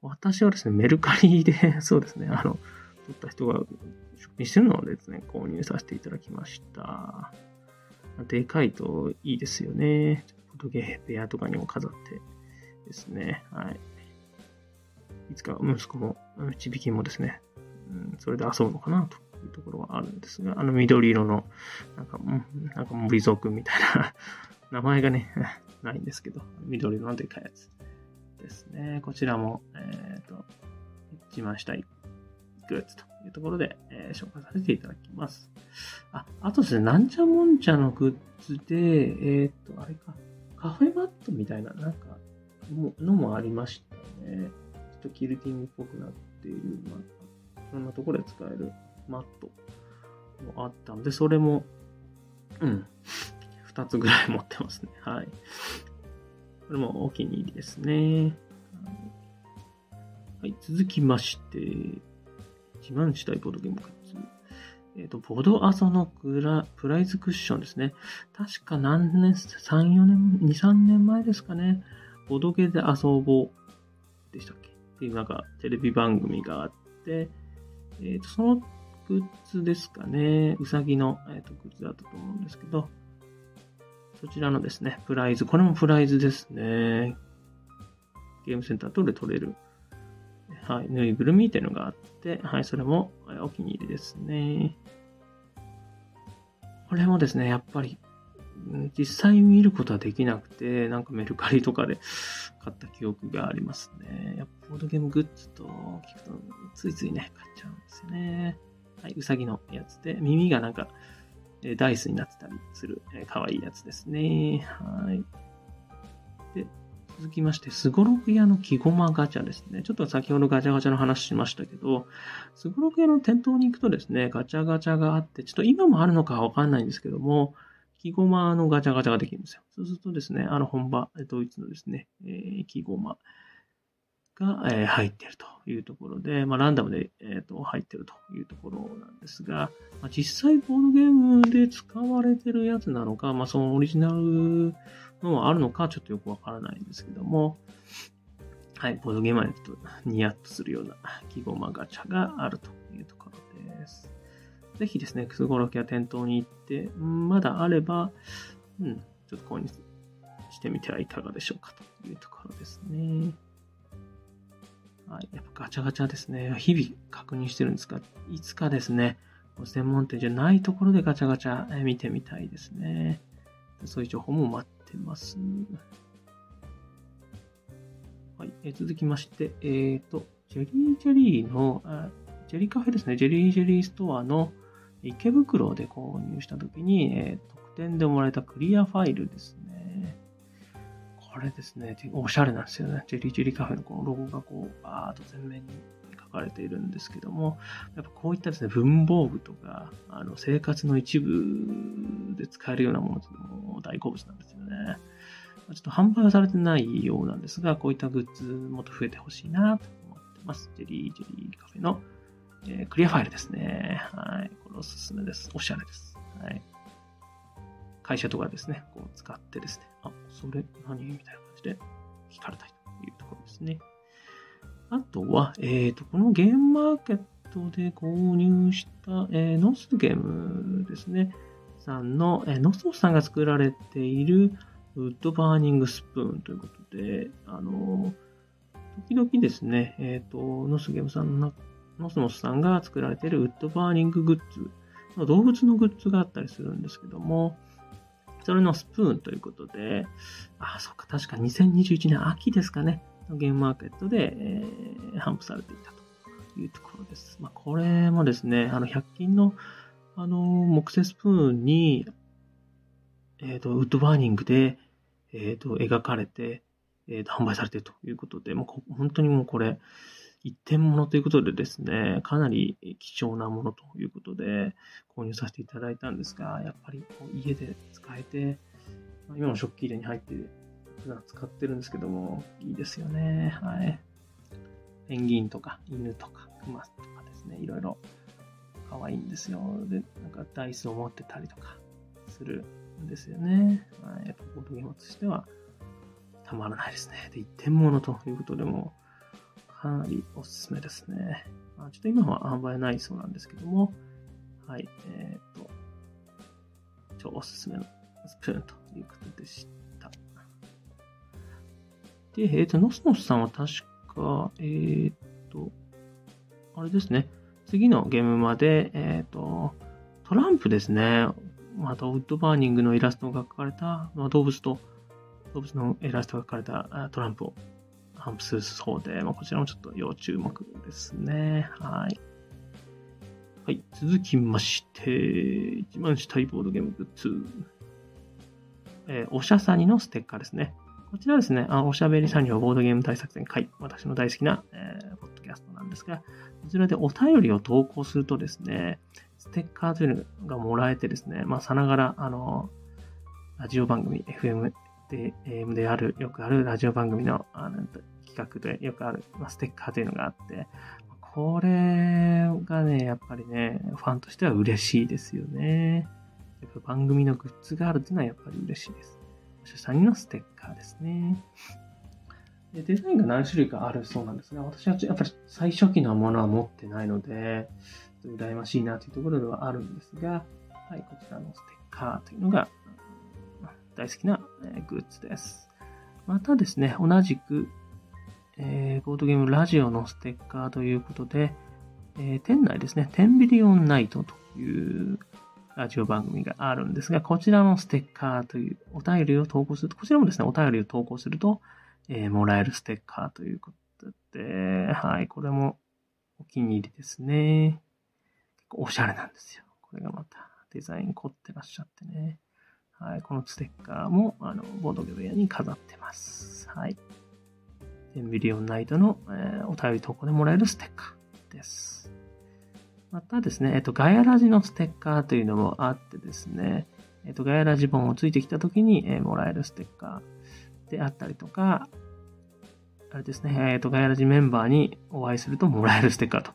私はですね、メルカリで、そうですね、あの、撮った人が出品してるのでですね、購入させていただきました。でかいといいですよね。フォトゲー部屋とかにも飾ってですね。はい。いつか息子も、ちびきもですね、うん、それで遊ぶのかなとところはあるんですが、あの緑色の、なんか、なんか森蔵くんみたいな 名前がね、ないんですけど、緑色のでかいやつですね。こちらも、えっ、ー、と、自慢したいグッズというところで、えー、紹介させていただきます。あ、あとですね、なんちゃもんちゃのグッズで、えっ、ー、と、あれか、カフェマットみたいな、なんか、のもありましたね。ちょっとキルティングっぽくなっている、まあ、いろんなところで使えるマットもあったんで、それも、うん、二つぐらい持ってますね。はい。これもお気に入りですね。はい、続きまして、自慢したいボードゲームグッズ。えっ、ー、と、ボドアソのグラプライズクッションですね。確か何年、3、4年、2、3年前ですかね。ボドゲで遊ぼうでしたっけ？っていうなんかテレビ番組があって、えっ、ー、と、そのグッズですかね。うさぎの、えーと、グッズだったと思うんですけど、そちらのですね、プライズ、これもプライズですね。ゲームセンター等で取れる、はい、ぬいぐるみっていうのがあって、はい、それもお気に入りですね。これもですね、やっぱり、実際見ることはできなくて、なんかメルカリとかで 買った記憶がありますね。やっぱボードゲームグッズと聞くと、ついついね、買っちゃうんですよね。はい、うさぎのやつで、耳がなんか、えダイスになってたりする、えー、かわいいやつですね。はい。で、続きまして、スゴロク屋の木駒ガチャですね。ちょっと先ほどガチャガチャの話しましたけど、スゴロク屋の店頭に行くとですね、ガチャガチャがあって、ちょっと今もあるのかわかんないんですけども、木駒のガチャガチャができるんですよ。そうするとですね、あの本場、ドイツのですね、えー、木駒が、えー、入っているというところで、まあ、ランダムで、えーと、入っているというところなんですが、まあ、実際ボードゲームで使われてるやつなのか、まあ、そのオリジナルのはあるのかちょっとよくわからないんですけども、はい、ボードゲームはちょっとニヤッとするような記号マガチャがあるというところです。ぜひですね、クスゴロキア店頭に行って、まだあれば、うん、ちょっと購入してみてはいかがでしょうかというところですね。はい、やっぱガチャガチャですね。日々確認してるんですが、いつかですね、専門店じゃないところでガチャガチャ見てみたいですね。そういう情報も待ってます。はい、え続きまして、えっ、ー、と、ジェリージェリーの、ジェリーカフェですね、ジェリージェリーストアの池袋で購入したときに、えー、特典でもらえたクリアファイルですね。これですね、おしゃれなんですよね。ジェリージェリーカフェのこのロゴがこう、バーっと全面に書かれているんですけども、やっぱこういったですね、文房具とか、あの生活の一部で使えるようなものも大好物なんですよね。ちょっと販売はされてないようなんですが、こういったグッズもっと増えてほしいなと思ってます。ジェリージェリーカフェの、えー、クリアファイルですね。はい。これおすすめです。おしゃれです。はい。会社とかですね、こう使ってですね、あ、それ何？みたいな感じで聞かれたいというところですね。あとは、えっ、ー、と、このゲームマーケットで購入した、えー、ノスゲームですね。さんの、えー、ノスモスさんが作られているウッドバーニングスプーンということで、あの時々ですね、えっ、ー、と、ノスゲームさんの、ノスモスさんが作られているウッドバーニンググッズ、動物のグッズがあったりするんですけども、それのスプーンということで、あ、そっか、確か2021年秋ですかね。ゲームマーケットで、えー、販布されていたというところです。まあ、これもですね、あの、100均の、あの、木製スプーンに、えっ、ー、と、ウッドバーニングで、えっ、ー、と、描かれて、えっ、ー、と、販売されているということで、もう本当にもうこれ、一点物ということでですね、かなり貴重なものということで、購入させていただいたんですが、やっぱり家で使えて、今の食器入れに入って普段使ってるんですけども、いいですよね。はい。ペンギンとか犬とかクマとかですね、いろいろ可愛いんですよ。で、なんかダイスを持ってたりとかするんですよね。はい。やっぱボードゲームとしてはたまらないですね。で、一点物ということでも、かなりおすすめですね。まあ、ちょっと今は販売ないそうなんですけども、はい。えっ、と、超おすすめのスプーンということでした。で、えっ、と、ノスノスさんは確か、えっ、と、あれですね。次のゲームまで、えっ、と、トランプですね。また、ウッドバーニングのイラストが描かれた、まあ、動物と、動物のイラストが描かれたトランプを販布するそうで、まあ、こちらもちょっと要注目ですね。はい。はい。続きまして、一番したいボードゲームグッズ。えー、おしゃさにのステッカーですね。こちらですね、あおしゃべり作業ボードゲーム対策戦会、私の大好きな、えー、ポッドキャストなんですが、こちらでお便りを投稿するとですね、ステッカーというのがもらえてですね、まあ、さながら、あの、ラジオ番組、FM で、AM である、よくあるラジオ番組のあの企画でよくある、まあ、ステッカーというのがあって、これがね、やっぱりね、ファンとしては嬉しいですよね。やっぱ番組のグッズがあるというのはやっぱり嬉しいです。下にのステッカーですね。でデザインが何種類かあるそうなんですが、私はやっぱり最初期のものは持ってないので、羨ましいなというところではあるんですが、はい、こちらのステッカーというのが大好きな、えグッズです。またですね、同じく、えー、ボードゲームラジオのステッカーということで、えー、店内ですね、テンビリオンナイトというラジオ番組があるんですが、こちらのステッカーというお便りを投稿すると、こちらもですね、お便りを投稿すると、えー、もらえるステッカーということで、はい、これもお気に入りですね。結構おしゃれなんですよ。これがまたデザイン凝ってらっしゃってね。はい、このステッカーも、あの、ボードゲーム屋に飾ってます。はい。ミリオンナイトの、えー、お便り投稿でもらえるステッカーです。またですね、えっと、ガヤラジのステッカーというのもあってですね、えっと、ガヤラジ本をついてきた時に、えー、もらえるステッカーであったりとか、あれですね、えっ、と、ガヤラジメンバーにお会いするともらえるステッカーと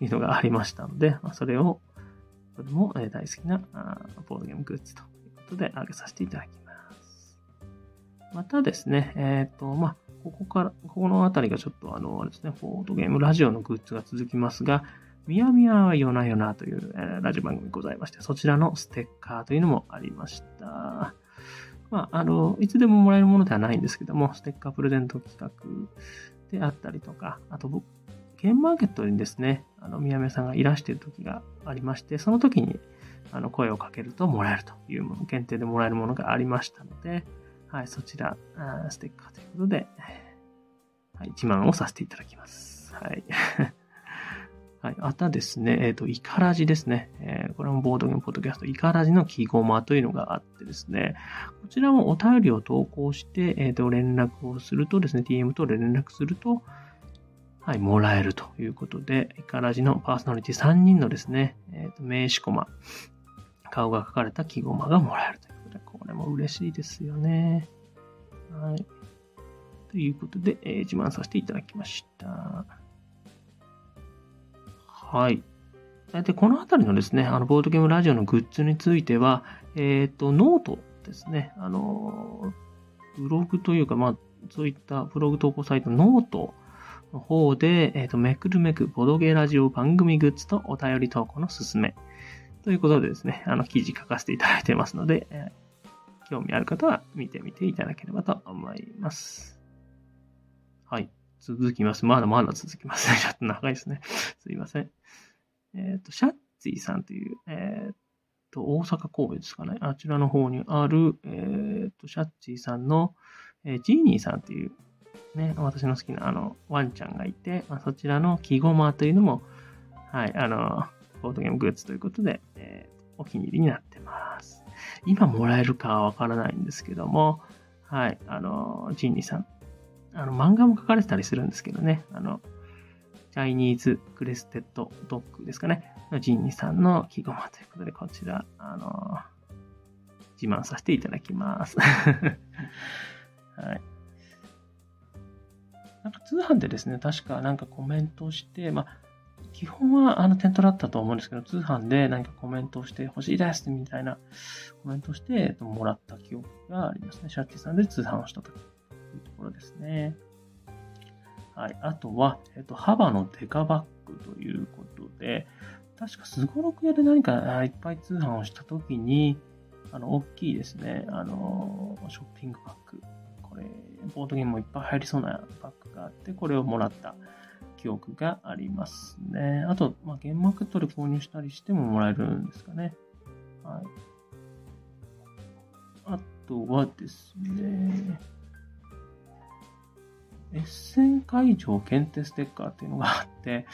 いうのがありましたので、まあ、それを、これも、え大好きなあボードゲームグッズとことであげさせていただきます。またですね、えっ、と、まあ、ここから、ここのあたりがちょっとあの、あれですね、ボードゲームラジオのグッズが続きますが、みやみやはよなよなという、えー、ラジオ番組ございまして、そちらのステッカーというのもありました。まあ、あの、いつでももらえるものではないんですけども、ステッカープレゼント企画であったりとか、あと僕、ゲームマーケットにですね、あの、宮宮さんがいらしている時がありまして、その時に、あの、声をかけるともらえるというもの、限定でもらえるものがありましたので、はい、そちら、ステッカーということで、はい、自慢をさせていただきます。はい。はい。あとはですね、えっ、ー、と、イカラジですね。えー、これもボードゲームポッドキャスト、イカラジの記号マというのがあってですね、こちらもお便りを投稿して、えっ、ー、と、連絡をするとですね、DM と連絡すると、はい、もらえるということで、イカラジのパーソナリティ3人のですね、えっ、と、名刺コマ、顔が書かれた記号マがもらえるということで、これも嬉しいですよね。はい。ということで、えー、自慢させていただきました。はい。で、このあたりのですね、あの、ボードゲームラジオのグッズについては、えっ、ー、と、ノートですね。あの、ブログというか、まあ、そういったブログ投稿サイトノートの方で、えっ、ー、と、めくるめくボドゲーラジオ番組グッズとお便り投稿のすすめ。ということでですね、あの、記事書かせていただいてますので、えー、興味ある方は見てみていただければと思います。はい。続きます。まだまだ続きますね。ちょっと長いですね。すいません。えっ、ー、と、シャッツィさんという、えっ、ー、と、大阪神戸ですかね。あちらの方にある、えっ、と、シャッツィさんの、えジーニーさんという、ね、私の好きなあの、ワンちゃんがいて、まあ、そちらの木ゴマというのも、はい、あの、ボードゲームグッズということで、えお気に入りになってます。今もらえるかはわからないんですけども、はい、あの、ジーニさん、あの、漫画も書かれてたりするんですけどね。あの、チャイニーズクレステッドドッグですかね。のジンニさんの記号ということで、こちら、あの、自慢させていただきます。はい。なんか通販でですね、確かなんかコメントして、まあ、基本はあの店頭だったと思うんですけど、通販で何かコメントをして欲しいですみたいなコメントをして、もらった記憶がありますね。シャッチさんで通販をしたとき。いうところですね。はい。あとは、えっと、幅のデカバッグということで、確かスゴロク屋で何かいっぱい通販をしたときに、あの、大きいですね、あの、ショッピングバッグ。これ、ボードゲームもいっぱい入りそうなバッグがあって、これをもらった記憶がありますね。あと、まあ、ゲームマーケットで購入したりしてももらえるんですかね。はい。あとはですね、エッセン会場検定ステッカーっていうのがあって、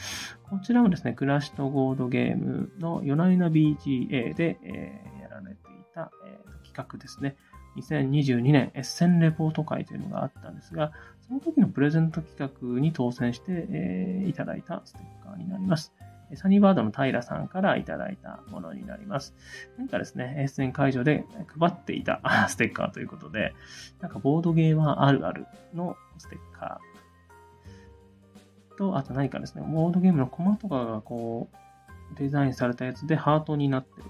こちらもですね、クラッシュとゴードゲームの夜な夜な BGA で、えー、やられていた、えー、企画ですね。2022年エッセンレポート会というのがあったんですが、その時のプレゼント企画に当選して、えー、いただいたステッカーになります。サニーバードの平さんからいただいたものになります。何かですね、エッセン会場で配っていた ステッカーということで、なんかボードゲーマーあるあるのステッカーと、あと何かですね、ボードゲームのコマとかがこう、デザインされたやつでハートになってる。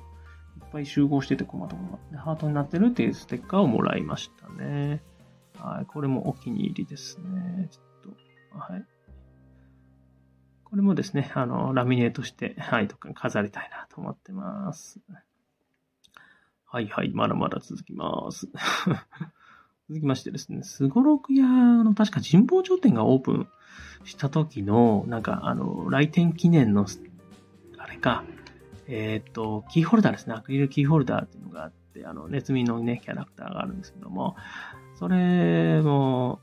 いっぱい集合しててコマとかがハートになってるっていうステッカーをもらいましたね。はい、これもお気に入りですね。ちょっと、はい。これもですね、あの、ラミネートして、はい、どっかに飾りたいなと思ってます。はいはい、まだまだ続きます。続きましてですね、すごろく屋の確か神保町店がオープンした時の、なんかあの、来店記念の、あれか、えっ、ー、と、キーホルダーですね、アクリルキーホルダーっていうのがあって、あの、ネズミのね、キャラクターがあるんですけども、それも、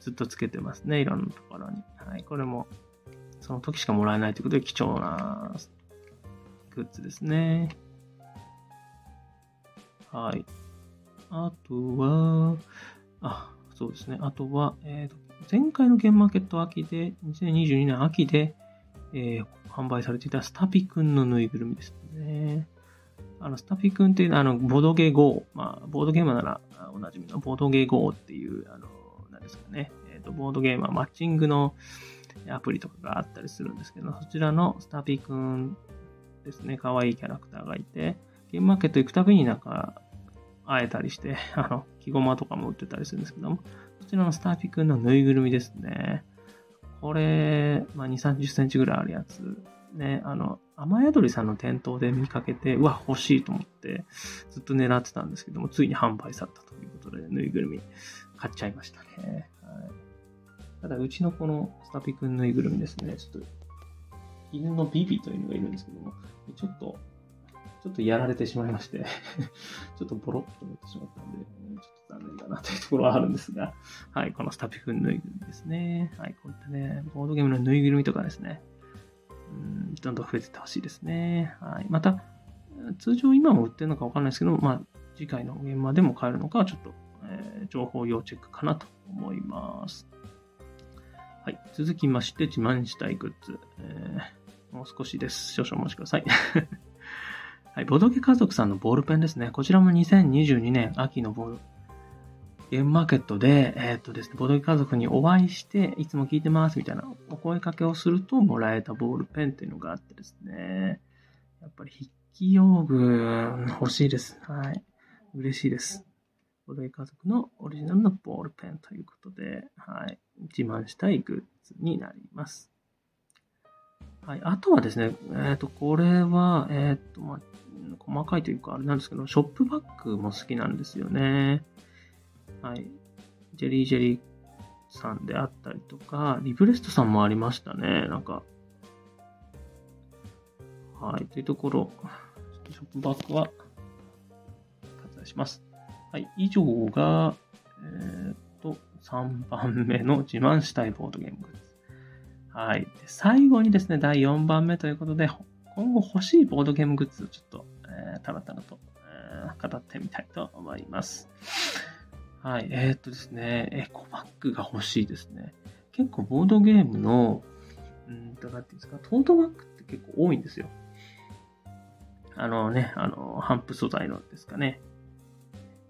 ずっとつけてますね、いろんなところに。はい、これも、その時しかもらえないということで貴重なグッズですね。はい。あとは、あ、そうですね。あとは、えっ、ー、と、前回のゲームマーケット秋で、2022年秋で、えー、販売されていたスタピくんのぬいぐるみですね。あの、スタピくんっていうのは、あの、ボードゲー GO。まあ、ボードゲームならおなじみのボードゲー GO っていう、あの、なんですかね。えっ、ー、と、ボードゲームはマッチングのアプリとかがあったりするんですけど、そちらのスタピくんですね。可愛いキャラクターがいて、ゲームマーケット行くたびになんか、会えたりして、あの、木駒とかも売ってたりするんですけども、こちらのスターピくんのぬいぐるみですね。これ、まあ、2、30センチぐらいあるやつ。ね、あの、雨宿りさんの店頭で見かけて、うわ、欲しいと思って、ずっと狙ってたんですけども、ついに販売されたということで、ぬいぐるみ買っちゃいましたね。はい、ただ、うちのこのスタピくんぬいぐるみですね、ちょっと、犬のビビというのがいるんですけども、ちょっとちょっとやられてしまいまして ちょっとボロッとなってしまったんで、ちょっと残念だなというところはあるんですが、はい、このスタピフぬいぐるみですね。はい、こういったね、ボードゲームのぬいぐるみとかですね、うん、どんどん増えていってほしいですね。はい、また、通常今も売ってるのかわかんないですけど、まあ、次回の現場でも買えるのか、ちょっと、えー、情報要チェックかなと思います。はい。続きまして、自慢したいグッズ。えー、もう少しです。少々お待ちください。はい、ボドゲ家族さんのボールペンですね。こちらも2022年秋のボール、ゲームマーケットで、えー、っとですね、ボドゲ家族にお会いして、いつも聞いてますみたいなお声かけをするともらえたボールペンっていうのがあってですね、やっぱり筆記用具欲しいです。はい。嬉しいです。ボドゲ家族のオリジナルのボールペンということで、はい。自慢したいグッズになります。はい。あとはですね、えっ、ー、と、これは、えっ、ー、と、まあ、細かいというか、あれなんですけど、ショップバッグも好きなんですよね。はい。ジェリージェリーさんであったりとか、リブレストさんもありましたね。なんか。はい。というところ、ちょっとショップバッグは割愛します。はい。以上が、えっ、と、3番目の自慢したいボードゲームです。はい。で最後にですね、第4番目ということで、今後欲しいボードゲームグッズをちょっとえー、たらたらと、えー、語ってみたいと思います。はい。えー、っとですね、エコバッグが欲しいですね。結構ボードゲームの、うんと、なんていうんですか、トートバッグって結構多いんですよ。あのね、あの、ハンプ素材のですかね。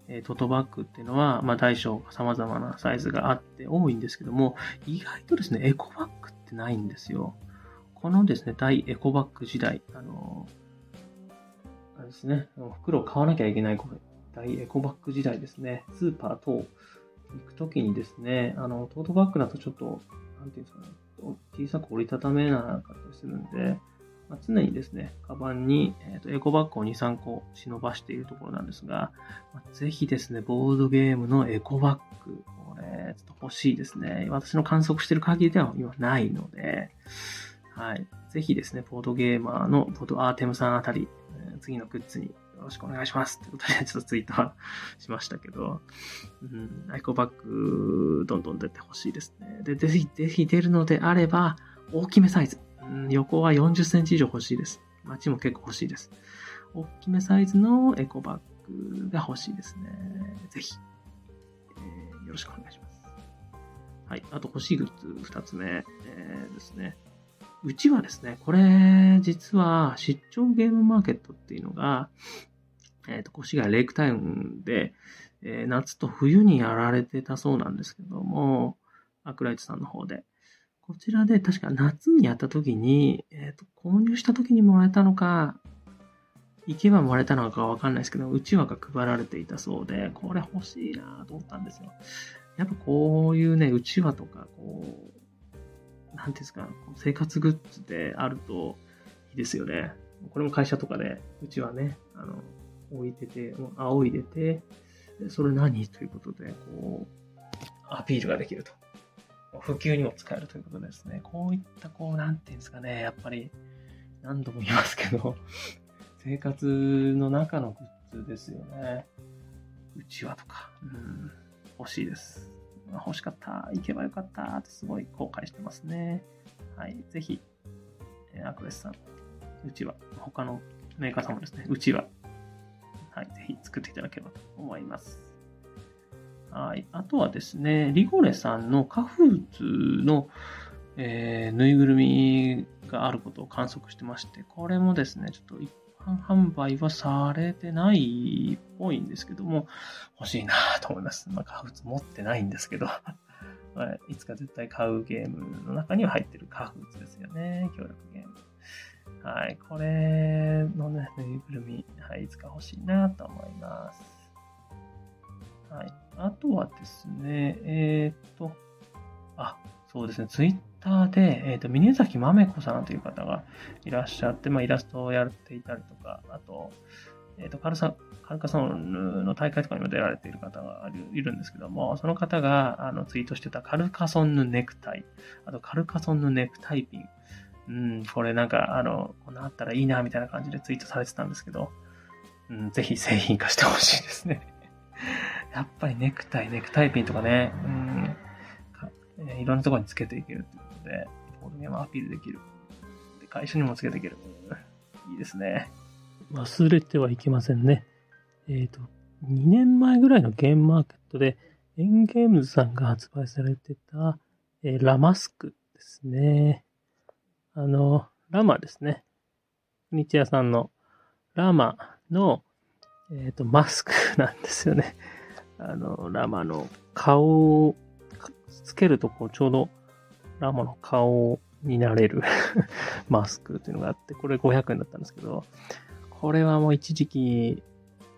えトートバッグっていうのは、まあ、大小様々なサイズがあって多いんですけども、意外とですね、エコバッグってないんですよ。このですね、大エコバッグ時代、あのあれですね、袋を買わなきゃいけない大エコバッグ時代ですね、スーパー等行くときにですね、あの、トートバッグだとちょっと、なんていうんですかね、小さく折りたためなかったりするんで、まあ、常にですね、カバンに、えーと、エコバッグを2、3個忍ばしているところなんですが、まあ、ぜひですね、ボードゲームのエコバッグ、これ、ちょっと欲しいですね。私の観測している限りでは今ないので、はい。ぜひですね、ボードゲーマーのボードアーテムさんあたり、次のグッズによろしくお願いしますってことで、ちょっとツイートはしましたけど、うん、アイコバッグ、どんどん出てほしいですね。で、ぜひ、ぜひ出るのであれば、大きめサイズ。うん、横は40センチ以上欲しいです。街も結構欲しいです。大きめサイズのエコバッグが欲しいですね。ぜひ、えー、よろしくお願いします。はい。あと欲しいグッズ2つ目、えー、ですね。うちはですね、これ、実は、出張ゲームマーケットっていうのが、えっ、ー、と、越谷レイクタウンで、えー、夏と冬にやられてたそうなんですけども、アクライトさんの方で。こちらで確か夏にやった時に、えっ、ー、と、購入した時にもらえたのか、行けばもらえたのかわかんないですけど、うちわが配られていたそうで、これ欲しいなと思ったんですよ。やっぱこういうね、うちわとか、こう、なんていうんですか、生活グッズであるといいですよね。これも会社とかで、うちはね、あの、置いてて、仰いでて、それ何？ということで、こう、アピールができると。普及にも使えるということですね。こういった、こう、なんていうんですかね、やっぱり、何度も言いますけど、生活の中のグッズですよね。うちわとか、うん、欲しいです。欲しかった、行けばよかったってすごい後悔してますね。はい、ぜひ、えー、アクレスさん、うちわ、他のメーカーさんもですね、うちわ、はい、ぜひ作っていただければと思います。はい。あとはですね、リゴレさんのカフーツの、えー、ぬいぐるみがあることを観測してまして、これもですね、ちょっと一般販売はされてないっぽいんですけども、欲しいなと思います。まあ、カフーツ持ってないんですけど、ま あ、いつか絶対買うゲームの中には入ってるカフツですよね。協力ゲーム。はい。これのね、ぬいぐるみ、はい、いつか欲しいなと思います。はい。あとはですね、えっ、と、あ、そうですね、ツイッターで、えっ、ー、と、峰崎豆子さんという方がいらっしゃって、まあ、イラストをやっていたりとか、あと、えっ、ー、と、カルサ、カルカソンの大会とかにも出られている方がいるんですけども、その方があのツイートしてたカルカソンヌネクタイ、あとカルカソンヌネクタイピン。うん、これなんか、あの、こんなあったらいいな、みたいな感じでツイートされてたんですけど、うん、ぜひ製品化してほしいですね。やっぱりネクタイ、ネクタイピンとかね、うん、いろんなところにつけていけるということで、ボードゲームアピールできる。で会社にもつけていける。いいですね。忘れてはいけませんね。えっ、ー、と、2年前ぐらいのゲームマーケットで、エンゲームズさんが発売されてた、えー、ラマスクですね。あの、ラマですね。日夜さんのラマの、えっ、ー、と、マスクなんですよね。あの、ラマの顔をつけるとこうちょうどラマの顔になれる マスクっていうのがあって、これ500円だったんですけど、これはもう一時期、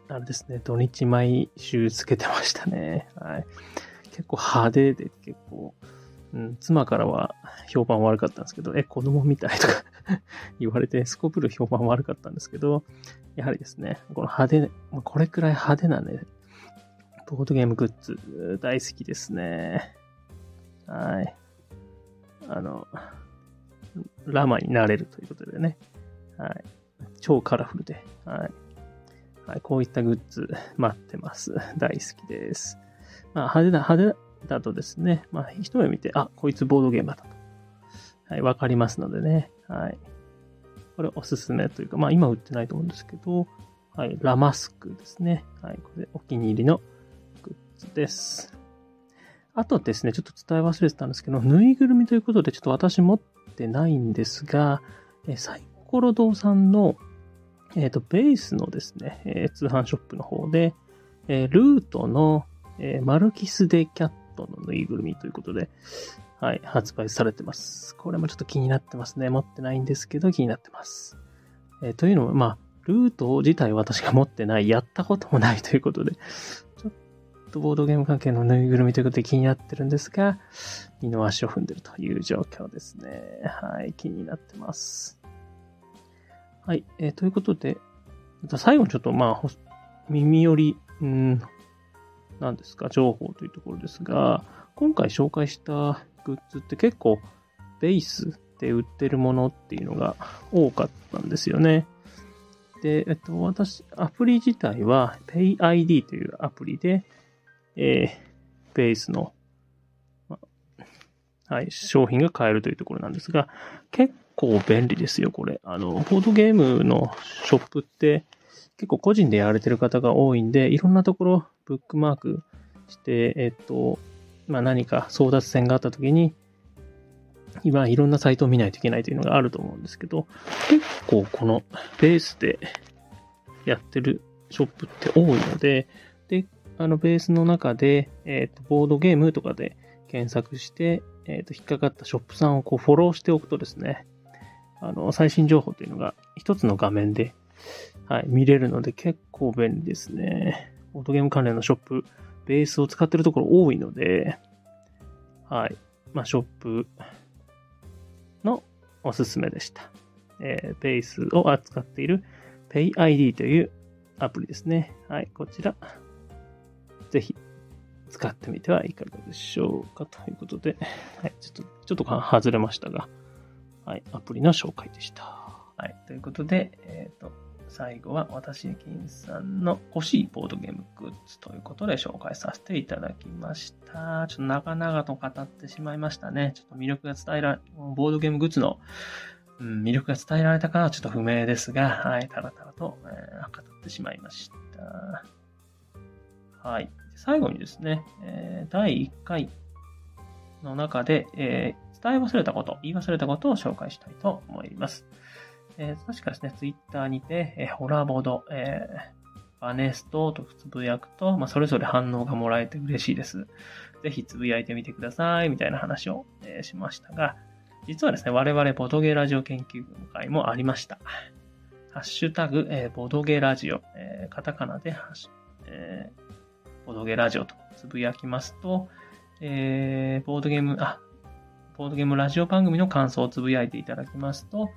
あれですね、土日毎週つけてましたね。はい。結構派手で結構、うん、妻からは評判悪かったんですけど、え、子供みたいとか 言われて、すこぶる評判悪かったんですけど、やはりですね、この派手、これくらい派手なね、ボードゲームグッズ大好きですね。はい。あの、ラマになれるということでね。はい。超カラフルで。はい。はい、こういったグッズ待ってます。大好きです。まあ、派手だ、派手だとですね、まあ、一目見て、あ、こいつボードゲームだと。はい、わかりますのでね。はい。これおすすめというか、まあ今売ってないと思うんですけど、はい、ラマスクですね。はい、これお気に入りのグッズです。あとですね、ちょっと伝え忘れてたんですけど、ぬいぐるみということで、ちょっと私持ってないんですが、えサイコロ堂さんの、えっ、ー、と、ベースのですね、えー、通販ショップの方で、えー、ルートの、えマルキス・デ・キャットのぬいぐるみということで、はい、発売されてます。これもちょっと気になってますね。持ってないんですけど、気になってます。えというのも、まあ、ルート自体私が持ってない、やったこともないということで、とボードゲーム関係のぬいぐるみということで気になってるんですが、二の足を踏んでるという状況ですね。はい、気になってます。はい、えー、ということで、最後にちょっとまあ、耳寄り、うん、なんですか、情報というところですが、今回紹介したグッズって結構ベースで売ってるものっていうのが多かったんですよね。で、えっと、私、アプリ自体は PayID というアプリで、えー、ベースの、はい、商品が買えるというところなんですが、結構便利ですよ、これ。あの、ボードゲームのショップって、結構個人でやられてる方が多いんで、いろんなところブックマークして、えっと、まあ、何か争奪戦があった時に、今いろんなサイトを見ないといけないというのがあると思うんですけど、結構このベースでやってるショップって多いので、で、あのベースの中で、えっ、ー、と、ボードゲームとかで検索して、えっ、ー、と、引っかかったショップさんをこうフォローしておくとですね、あの、最新情報というのが一つの画面で、はい、見れるので結構便利ですね。ボードゲーム関連のショップ、ベースを使ってるところ多いので、はい、まあ、ショップのおすすめでした。えー、ベースを扱っている PayID というアプリですね。はい、こちら、ぜひ使ってみてはいかがでしょうかということで、はい、ちょっと、ちょっと外れましたが、はい、アプリの紹介でした。はい、ということで、えっ、ー、と、最後は私、金さんの欲しいボードゲームグッズということで紹介させていただきました。ちょっと長々と語ってしまいましたね。ちょっと魅力が伝えられ、ボードゲームグッズの、うん、魅力が伝えられたかはちょっと不明ですが、はい、たらたらと、えー、語ってしまいました。はい。最後にですね、え、第1回の中で、え、伝え忘れたこと、言い忘れたことを紹介したいと思います。えー、確かですね、ツイッターにて、え、ホラボード、え、バネストとつぶやくと、まあ、それぞれ反応がもらえて嬉しいです。ぜひつぶやいてみてください、みたいな話を、え、しましたが、実はですね、我々ボトゲラジオ研究会もありました。ハッシュタグ、えー、ボドゲラジオ、えー、カタカナでハッシュ、えー、ボドゲラジオとつぶやきますと、えー、ボードゲーム、あ、ボードゲームラジオ番組の感想をつぶやいていただきますと、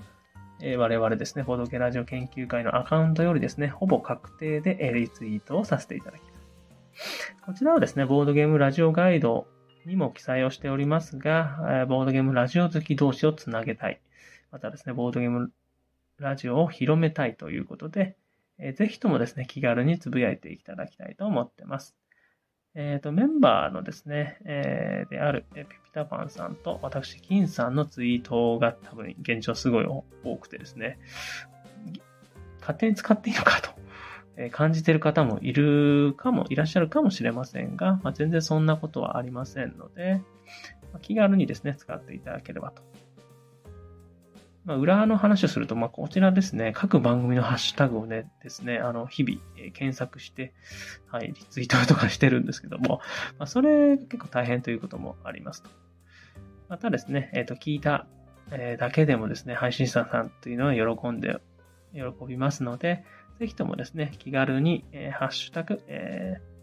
えー、我々ですね、ボードゲラジオ研究会のアカウントよりですね、ほぼ確定でリツイートをさせていただきます。こちらはですね、ボードゲームラジオガイドにも記載をしておりますが、ボードゲームラジオ好き同士をつなげたい。またですね、ボードゲームラジオを広めたいということで、ぜひともですね、気軽につぶやいていただきたいと思ってます。えっ、ー、と、メンバーのですね、えー、である、えピピタパンさんと私、金さんのツイートが多分現状すごい多くてですね、勝手に使っていいのかと、え感じてる方もいるかも、いらっしゃるかもしれませんが、まあ、全然そんなことはありませんので、まあ、気軽にですね、使っていただければとまあ、裏の話をすると、まあ、こちらですね、各番組のハッシュタグをね、ですね、あの、日々、え、検索して、はい、リツイートとかしてるんですけども、まあ、それ結構大変ということもありますと。またですね、えっ、ー、と、聞いた、えー、だけでもですね、配信者さんというのは喜んで、喜びますので、ぜひともですね、気軽に、えー、ハッシュタグ、えー、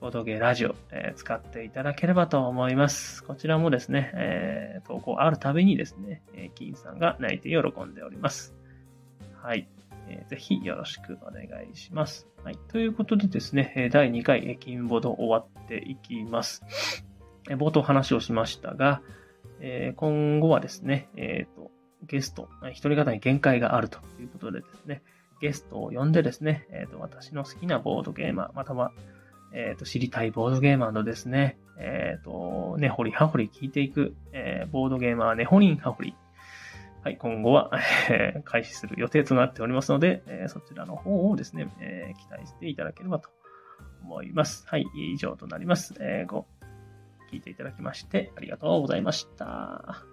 ボドゲラジオ、えー、使っていただければと思います。こちらもですね、えー、投稿あるたびにですね、えー、金さんが泣いて喜んでおります。はい。えー、ぜひよろしくお願いします。はい。ということでですね、第2回金ボド終わっていきます。冒頭話をしましたが、えー、今後はですね、え、ー、と、ゲスト、一人方に限界があるということでですね、ゲストを呼んでですね、え、ー、と、私の好きなボードゲーマー、またはえっ、ー、と、知りたいボードゲーマーのですね、えっ、ー、と、ねほりはほり聞いていく、えー、ボードゲーマーねほりんはほり。はい、今後は、開始する予定となっておりますので、え、そちらの方をですね、え、期待していただければと思います。はい、以上となります。え、ご、聞いていただきましてありがとうございました。